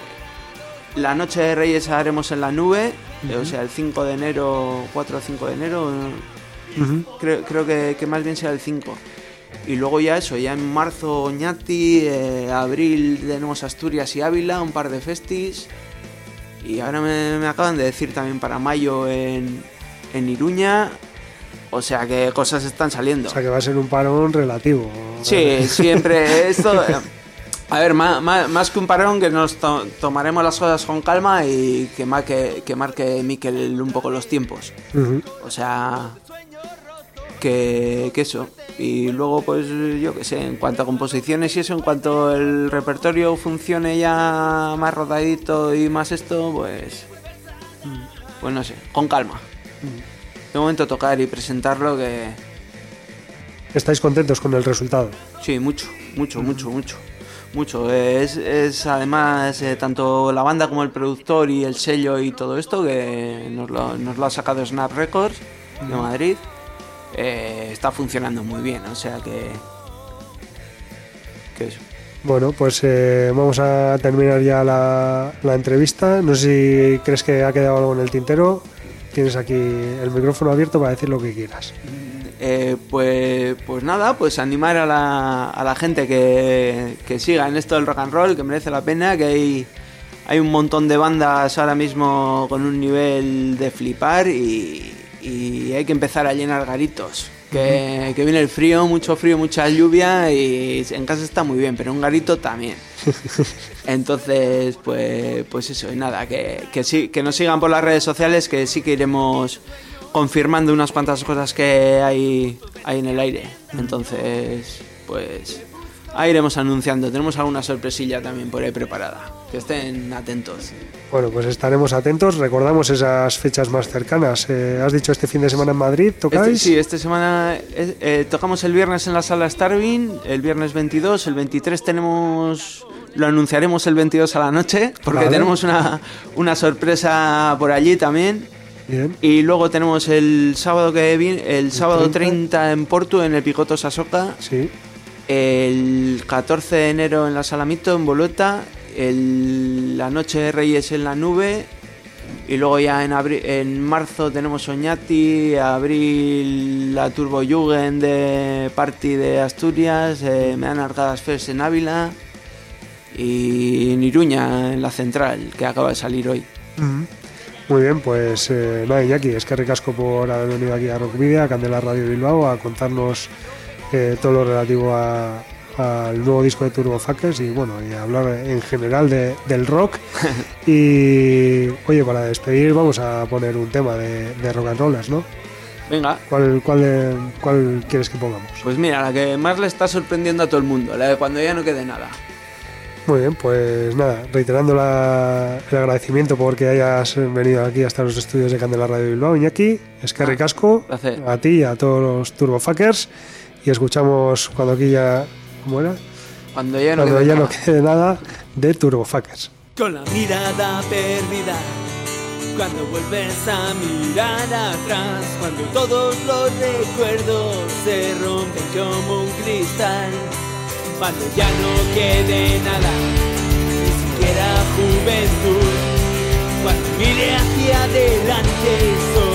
La noche de Reyes haremos en la nube, eh, o sea, el 5 de enero, 4 o 5 de enero, creo, creo que, que más bien será el 5. Y luego ya eso, ya en marzo Oñati, eh, abril tenemos Asturias y Ávila, un par de festis. Y ahora me, me acaban de decir también para mayo en, en Iruña. O sea que cosas están saliendo. O sea que va a ser un parón relativo. Sí, [laughs] siempre esto. eh, A ver, más, más, que un parón, que nos tomaremos las cosas con calma y que marque, que marque Mikel un poco los tiempos. O sea, que, que, eso. Y luego, pues yo qué sé, en cuanto a composiciones y eso, en cuanto el repertorio funcione ya más rodadito y más esto, pues. Pues no sé, con calma. De momento tocar y presentarlo que. ¿Estáis contentos con el resultado? Sí, mucho, mucho, mucho, mucho mucho. Es, es además eh, tanto la banda como el productor y el sello y todo esto que nos lo, nos lo ha sacado Snap Records de Madrid. Eh, está funcionando muy bien, o sea que. que eso. Bueno, pues eh, vamos a terminar ya la, la entrevista. No sé si crees que ha quedado algo en el tintero. Tienes aquí el micrófono abierto para decir lo que quieras. Eh, pues, pues nada, pues animar a la, a la gente que, que, siga en esto del rock and roll, que merece la pena, que hay, hay un montón de bandas ahora mismo con un nivel de flipar y, hay que empezar a llenar garitos. Que, que, viene el frío, mucho frío, mucha lluvia y en casa está muy bien, pero un garito también. [laughs] Entonces, pues, pues eso, y nada, que, que, sí, que nos sigan por las redes sociales, que sí que iremos confirmando unas cuantas cosas que hay, hay en el aire. Entonces, pues ahí iremos anunciando. Tenemos alguna sorpresilla también por ahí preparada. Que estén atentos. Bueno, pues estaremos atentos. Recordamos esas fechas más cercanas. Eh, has dicho este fin de semana en Madrid, ¿tocáis? Este, sí, esta semana eh, eh, tocamos el viernes en la sala Starving, el viernes 22, el 23 tenemos... Lo anunciaremos el 22 a la noche, porque tenemos una, una sorpresa por allí también. Y luego tenemos el sábado que viene, el sábado 30? en Porto, en el Picoto Sasoca. Sí. El 14 de enero en la Salamito, en Bolota. El, la Noche de Reyes en la Nube. Y luego ya en, en marzo tenemos Oñati, abril la Turbo Jugend de Party de Asturias, eh, Me han Arcadas Fest en Ávila y en Iruña en la Central, que acaba de salir hoy. Muy bien, pues eh, nada, Iñaki, es que recasco por haber venido aquí a Rockvidia, a Candela Radio Bilbao, a contarnos eh, todo lo relativo al nuevo disco de Turbo Fuckers y bueno, y hablar en general del rock. [laughs] y oye, para despedir vamos a poner un tema de, rock and rollers, ¿no? Venga. ¿Cuál, cuál, ¿Cuál quieres que pongamos? Pues mira, la que más le está sorprendiendo a todo el mundo, la de cuando ya no quede nada. Muy bien, pues nada, reiterando el agradecimiento por que hayas venido aquí hasta los estudios de Candela Radio Bilbao, Iñaki, es que ah, ricasco a ti y a todos los turbofuckers y escuchamos cuando aquí ya, ¿cómo era? Cuando ya no, quede, no quede nada de turbofuckers. Con la mirada perdida, cuando vuelves a mirar atrás, cuando todos los recuerdos se rompen como un cristal cuando ya no quede nada, ni siquiera juventud. Cuando mire hacia adelante, solamente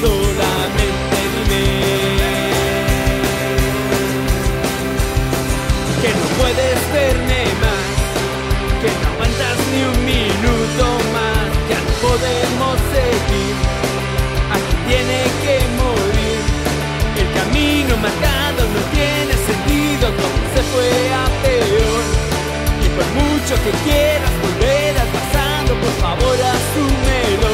solamente dime que no puedes verme más, que no aguantas ni un minuto más, ya no podemos seguir, aquí tiene que morir, el camino marcado no tiene sentido, todo se fue a peor, por mucho que quieras volver al pasado, por favor asúmelo.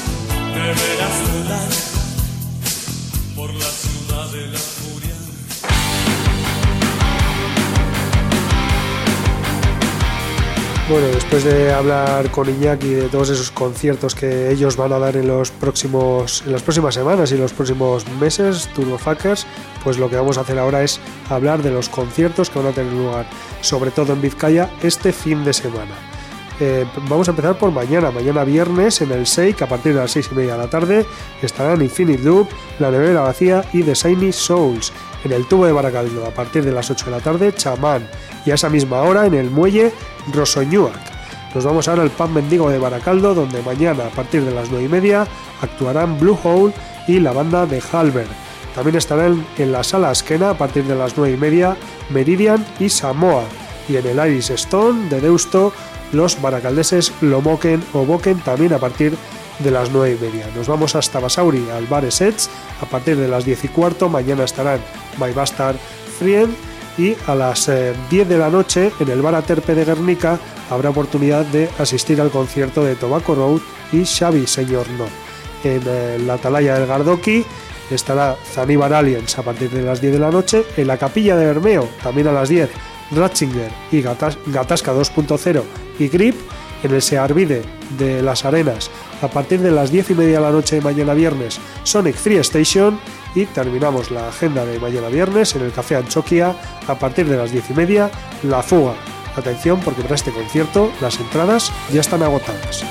Bueno, después de hablar con Iñaki de todos esos conciertos que ellos van a dar en los próximos en las próximas semanas y los próximos meses, Turbofuckers, pues lo que vamos a hacer ahora es hablar de los conciertos que van a tener lugar, sobre todo en Vizcaya, este fin de semana. Eh, vamos a empezar por mañana, mañana viernes en el Seik a partir de las 6 y media de la tarde estarán Infinite Loop, La Nevera Vacía y The Shiny Souls. En el tubo de Baracaldo a partir de las 8 de la tarde Chamán y a esa misma hora en el muelle Rosoñuac. Nos vamos ahora al Pan Mendigo de Baracaldo donde mañana a partir de las 9 y media actuarán Blue Hole y la banda de Halber. También estarán en la sala Esquena a partir de las 9 y media Meridian y Samoa y en el Iris Stone de Deusto los baracaldeses Lomoken o Boken también a partir de las 9 y media. Nos vamos hasta Basauri al Bar Sets a partir de las 10 y cuarto. Mañana estarán My Bastard Friend y a las eh, 10 de la noche en el Bar Aterpe de Guernica habrá oportunidad de asistir al concierto de Tobacco Road y Xavi Señor No. En eh, la Atalaya del Gardoki estará Zanibar Aliens a partir de las 10 de la noche. En la Capilla de Bermeo también a las 10 Ratzinger y Gatas- Gatasca 2.0 y Grip en el Searvide de las Arenas a partir de las 10 y media de la noche de mañana viernes Sonic Free Station y terminamos la agenda de mañana viernes en el Café Anchoquia a partir de las 10 y media La Fuga. Atención porque para este concierto las entradas ya están agotadas.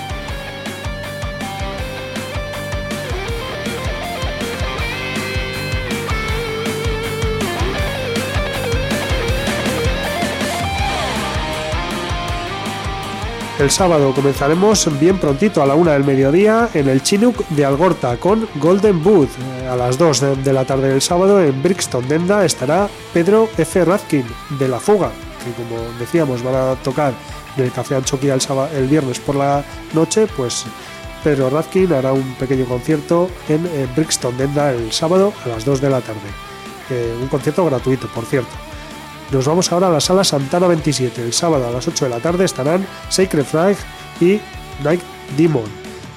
El sábado comenzaremos bien prontito a la una del mediodía en el Chinook de Algorta con Golden Boot. A las 2 de, de la tarde del sábado en Brixton Denda estará Pedro F. Radkin de La Fuga, que como decíamos van a tocar en el Café Anchoquia el, sábado- el viernes por la noche, pues Pedro Radkin hará un pequeño concierto en, eh, Brixton Denda el sábado a las 2 de la tarde. Eh, un concierto gratuito, por cierto. Nos vamos ahora a la sala Santana 27. El sábado a las 8 de la tarde estarán Sacred Flag y Night Demon.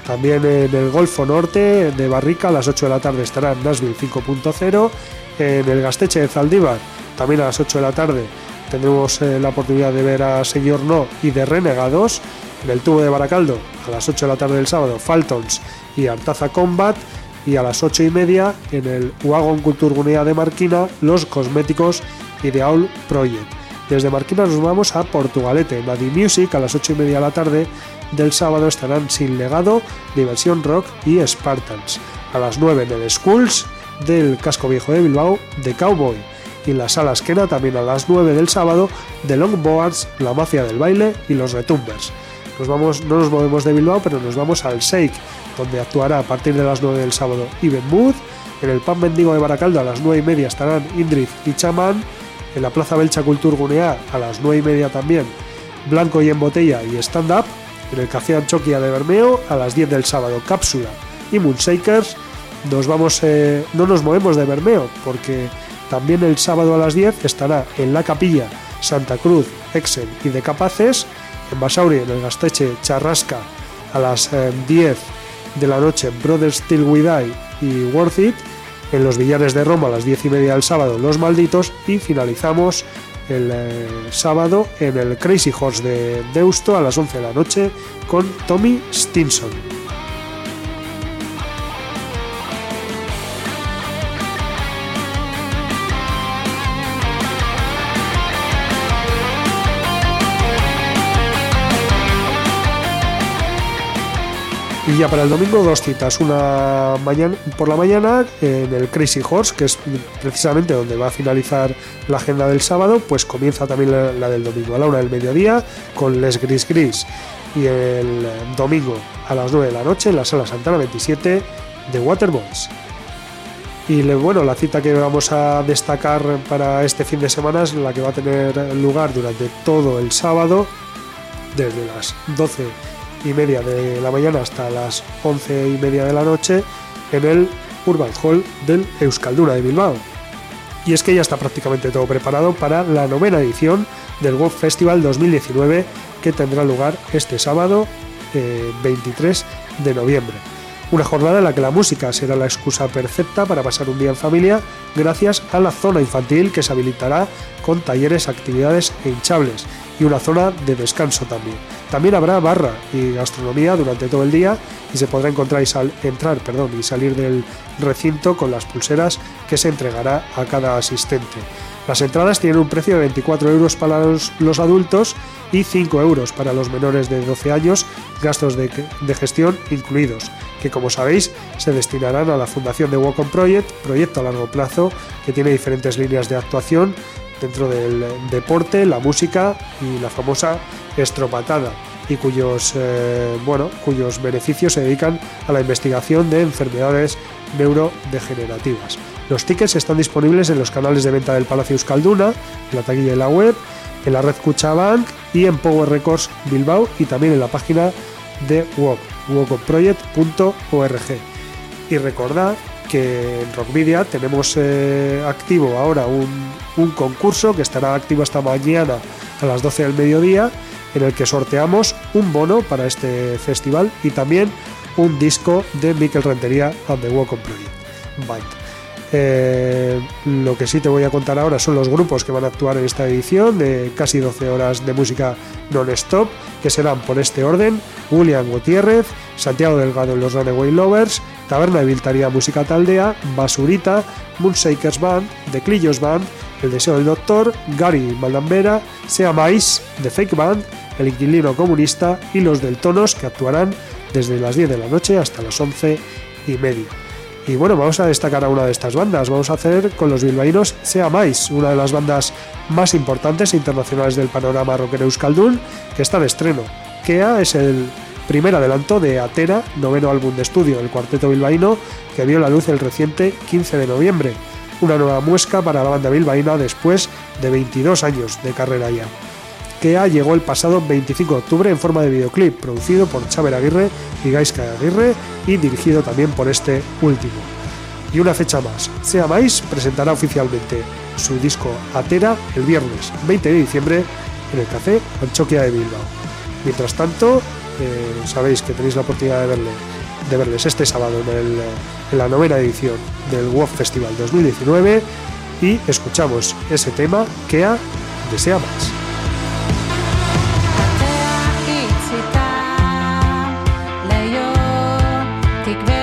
También en el Golfo Norte de Barrica a las 8 de la tarde estarán Nashville 5.0. En el Gasteche de Zaldívar también a las 8 de la tarde tendremos eh, la oportunidad de ver a Señor No y de Renegados. En el tubo de Baracaldo a las 8 de la tarde del sábado Faltons y Artaza Combat y a las 8 y media en el Wagon Culturgunea de Marquina los cosméticos Ideal Project. Desde Marquina nos vamos a Portugalete. Madi Music a las 8 y media de la tarde del sábado estarán Sin Legado, Diversión Rock y Spartans. A las 9 en el Schools del Casco Viejo de Bilbao de Cowboy. Y en la sala Esquena también a las 9 del sábado de Longboards, La Mafia del Baile y Los Retumbers. nos vamos, no nos movemos de Bilbao, pero nos vamos al Shake, donde actuará a partir de las 9 del sábado Iben Mood. En el Pan Mendigo de Baracaldo a las 9 y media estarán Indrid y Chaman. En la Plaza Belcha Cultur Gunea a las 9 y media también Blanco y en Botella y Stand Up. En el Café Anchoquia de Bermeo a las 10 del sábado Cápsula y Moonshakers. Nos vamos, eh, no nos movemos de Bermeo porque también el sábado a las 10 estará en la capilla Santa Cruz, Exen y de Capaces. En Basauri, en el Gasteche Charrasca a las eh, 10 de la noche Brothers Still We Die y Worth It. En los Villares de Roma a las 10 y media del sábado Los Malditos. Y finalizamos el eh, sábado en el Crazy Horse de Deusto a las 11 de la noche con Tommy Stinson. Y ya para el domingo dos citas, una mañana, por la mañana en el Crazy Horse, que es precisamente donde va a finalizar la agenda del sábado, pues comienza también la, la del domingo a la una del mediodía con Les Gris Gris. Y el domingo a las 9 de la noche en la sala Santana 27 de Waterboys. Y bueno, la cita que vamos a destacar para este fin de semana es la que va a tener lugar durante todo el sábado, desde las 12 y media de la mañana hasta las 11 y media de la noche en el Urban Hall del Euskalduna de Bilbao. Y es que ya está prácticamente todo preparado para la novena edición del World Festival 2019 que tendrá lugar este sábado eh, 23 de noviembre. Una jornada en la que la música será la excusa perfecta para pasar un día en familia gracias a la zona infantil que se habilitará con talleres, actividades e hinchables y una zona de descanso también. También habrá barra y gastronomía durante todo el día y se podrá encontrar y entrar perdón, y salir del recinto con las pulseras que se entregará a cada asistente. Las entradas tienen un precio de 24 euros para los, adultos y 5 euros para los menores de 12 años, gastos de, gestión incluidos, que como sabéis se destinarán a la fundación de Walk on Project, proyecto a largo plazo que tiene diferentes líneas de actuación dentro del deporte, la música y la famosa estropatada y cuyos eh, bueno cuyos beneficios se dedican a la investigación de enfermedades neurodegenerativas. Los tickets están disponibles en los canales de venta del Palacio Euskalduna, en la taquilla de la web, en la red Cuchabank y en Power Records Bilbao y también en la página de WOC, wocoproject.org. Y recordad que en Rockvidia tenemos eh, activo ahora un, concurso que estará activo hasta mañana a las 12 del mediodía, en el que sorteamos un bono para este festival y también un disco de Miquel Rentería and the Walk on Project. Byte. Eh, lo que sí te voy a contar ahora son los grupos que van a actuar en esta edición de casi 12 horas de música non-stop, que serán por este orden: William Gutiérrez, Santiago Delgado en los Runaway Lovers, Taberna de Viltaría Música Taldea, Basurita, Moonshakers Band, The Clillos Band, El Deseo del Doctor, Gary Maldambera, Sea Mais, The Fake Band, El Inquilino Comunista y los del Tonos que actuarán desde las 10 de la noche hasta las 11 y media. Y bueno, vamos a destacar a una de estas bandas. Vamos a hacer con los bilbaínos Sea Mais, una de las bandas más importantes internacionales del panorama rockero euskaldun, que está de estreno. Kea es el primer adelanto de Atera, noveno álbum de estudio del cuarteto bilbaíno, que vio la luz el reciente 15 de noviembre. Una nueva muesca para la banda bilbaína después de 22 años de carrera ya. Kea llegó el pasado 25 de octubre en forma de videoclip, producido por Chávez Aguirre y Gaisca Aguirre y dirigido también por este último. Y una fecha más, Sea Mais presentará oficialmente su disco Atera el viernes 20 de diciembre en el Café Anchoquia de Bilbao. Mientras tanto, eh, sabéis que tenéis la oportunidad de, verle, de verles este sábado en, la novena edición del WOF Festival 2019 y escuchamos ese tema, Kea de Sea Mais. take me.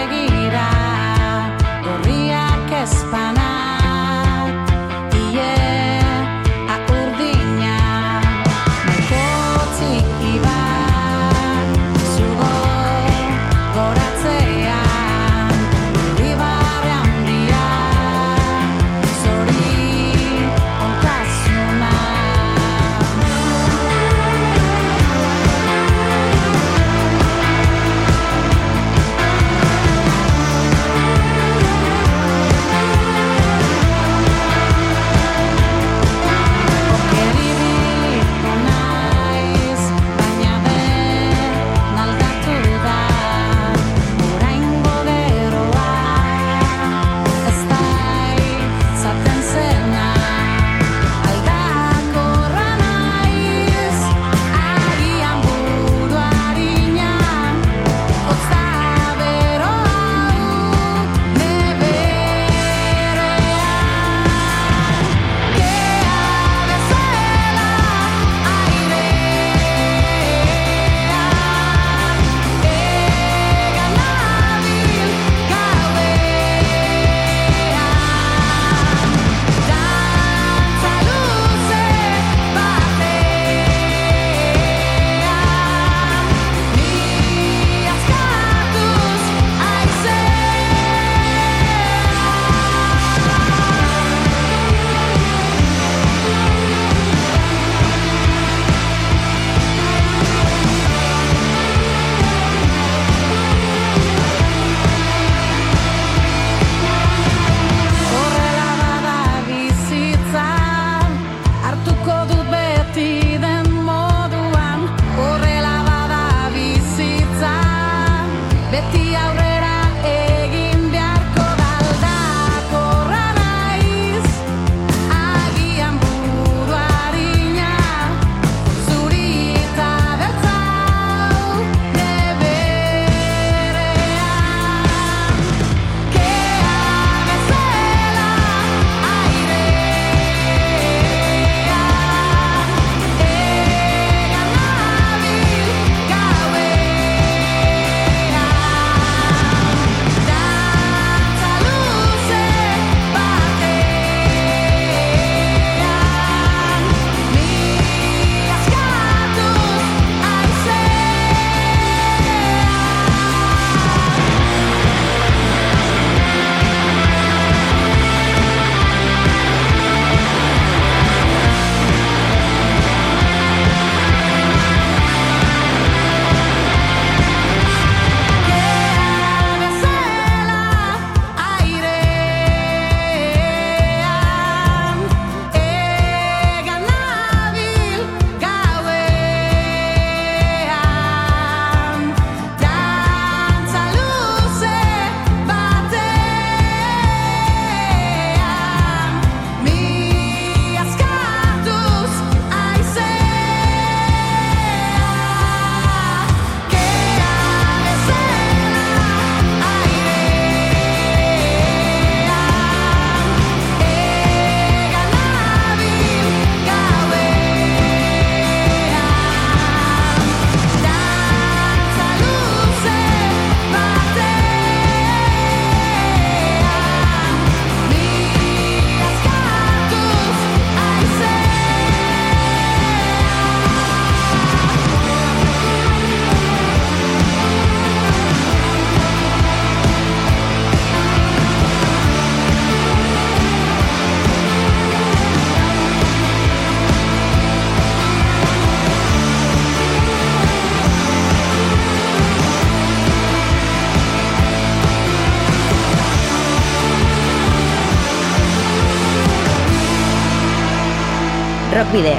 Video.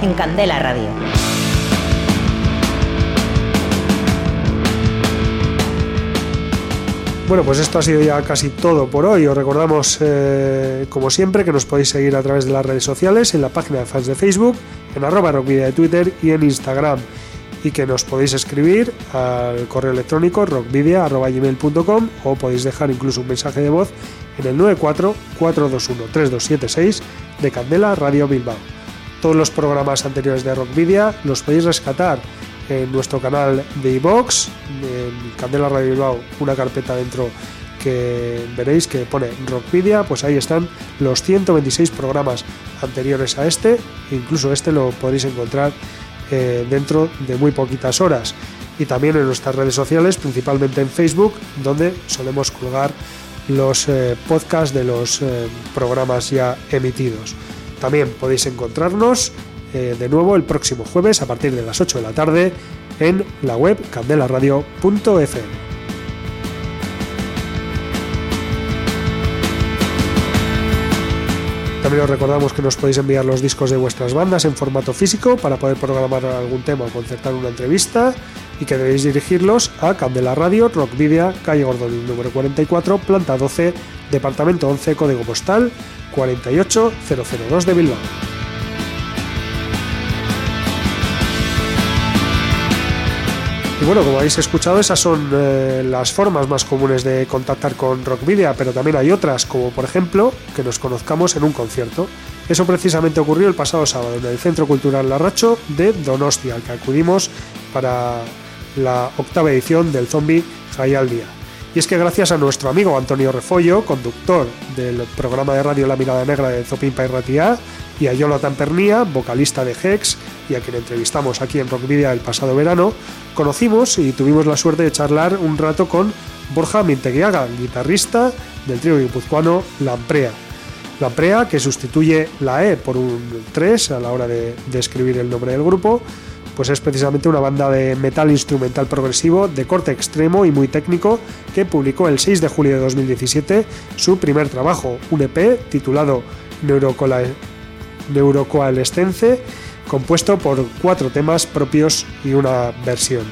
En Candela Radio. Bueno, pues esto ha sido ya casi todo por hoy. Os recordamos, eh, como siempre, que nos podéis seguir a través de las redes sociales, en la página de fans de Facebook, en arroba rockvidia de Twitter y en Instagram. Y que nos podéis escribir al correo electrónico rockvidia.gmail.com o podéis dejar incluso un mensaje de voz en el 94-421-3276 de Candela Radio Bilbao. Todos los programas anteriores de Rockvidia los podéis rescatar en nuestro canal de iVox, en Candela Radio Bilbao, una carpeta dentro que veréis que pone Rockvidia, pues ahí están los 126 programas anteriores a este, incluso este lo podéis encontrar eh, dentro de muy poquitas horas. Y también en nuestras redes sociales, principalmente en Facebook, donde solemos colgar los eh, podcasts de los eh, programas ya emitidos. También podéis encontrarnos eh, de nuevo el próximo jueves a partir de las 8 de la tarde en la web candelaradio.fm. También os recordamos que nos podéis enviar los discos de vuestras bandas en formato físico para poder programar algún tema o concertar una entrevista y que debéis dirigirlos a Candela Radio, Rockvidia, calle Gordon número 44, planta 12, departamento 11, código postal 48002 de Bilbao. Y bueno, como habéis escuchado, esas son eh, las formas más comunes de contactar con Rockvidia, pero también hay otras, como por ejemplo que nos conozcamos en un concierto. Eso precisamente ocurrió el pasado sábado en el Centro Cultural Larracho de Donostia, al que acudimos para la octava edición del Zombie al Día. Y es que gracias a nuestro amigo Antonio Refollo, conductor del programa de radio La Mirada Negra de Zopimpa y Ratia, y a Jonathan Pernía, vocalista de Hex, y a quien entrevistamos aquí en Rockvidia el pasado verano, conocimos y tuvimos la suerte de charlar un rato con Borja Minteguiaga, guitarrista del trío guipuzcoano Lamprea. Lamprea, que sustituye la E por un 3 a la hora de, de escribir el nombre del grupo, pues es precisamente una banda de metal instrumental progresivo de corte extremo y muy técnico que publicó el 6 de julio de 2017 su primer trabajo, un EP titulado Neurocoalescence, compuesto por cuatro temas propios y una versión.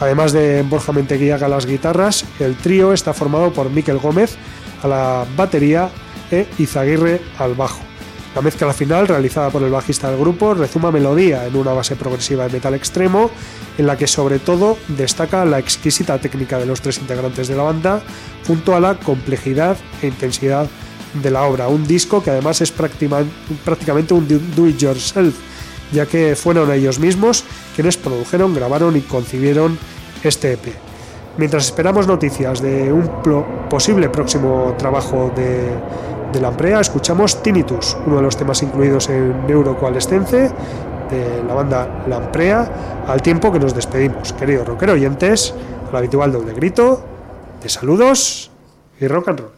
Además de Borja Menteguiaga a las guitarras, el trío está formado por Miquel Gómez a la batería e Izaguirre al bajo. La mezcla final, realizada por el bajista del grupo, rezuma melodía en una base progresiva de metal extremo, en la que sobre todo destaca la exquisita técnica de los tres integrantes de la banda, junto a la complejidad e intensidad de la obra. Un disco que además es prácticamente un do- do-it-yourself, ya que fueron ellos mismos quienes produjeron, grabaron y concibieron este EP. Mientras esperamos noticias de un posible próximo trabajo de, de Lamprea, escuchamos Tinnitus, uno de los temas incluidos en Neurocoalescence de la banda Lamprea, al tiempo que nos despedimos. Queridos rockero oyentes, al habitual doble grito de saludos y rock and roll.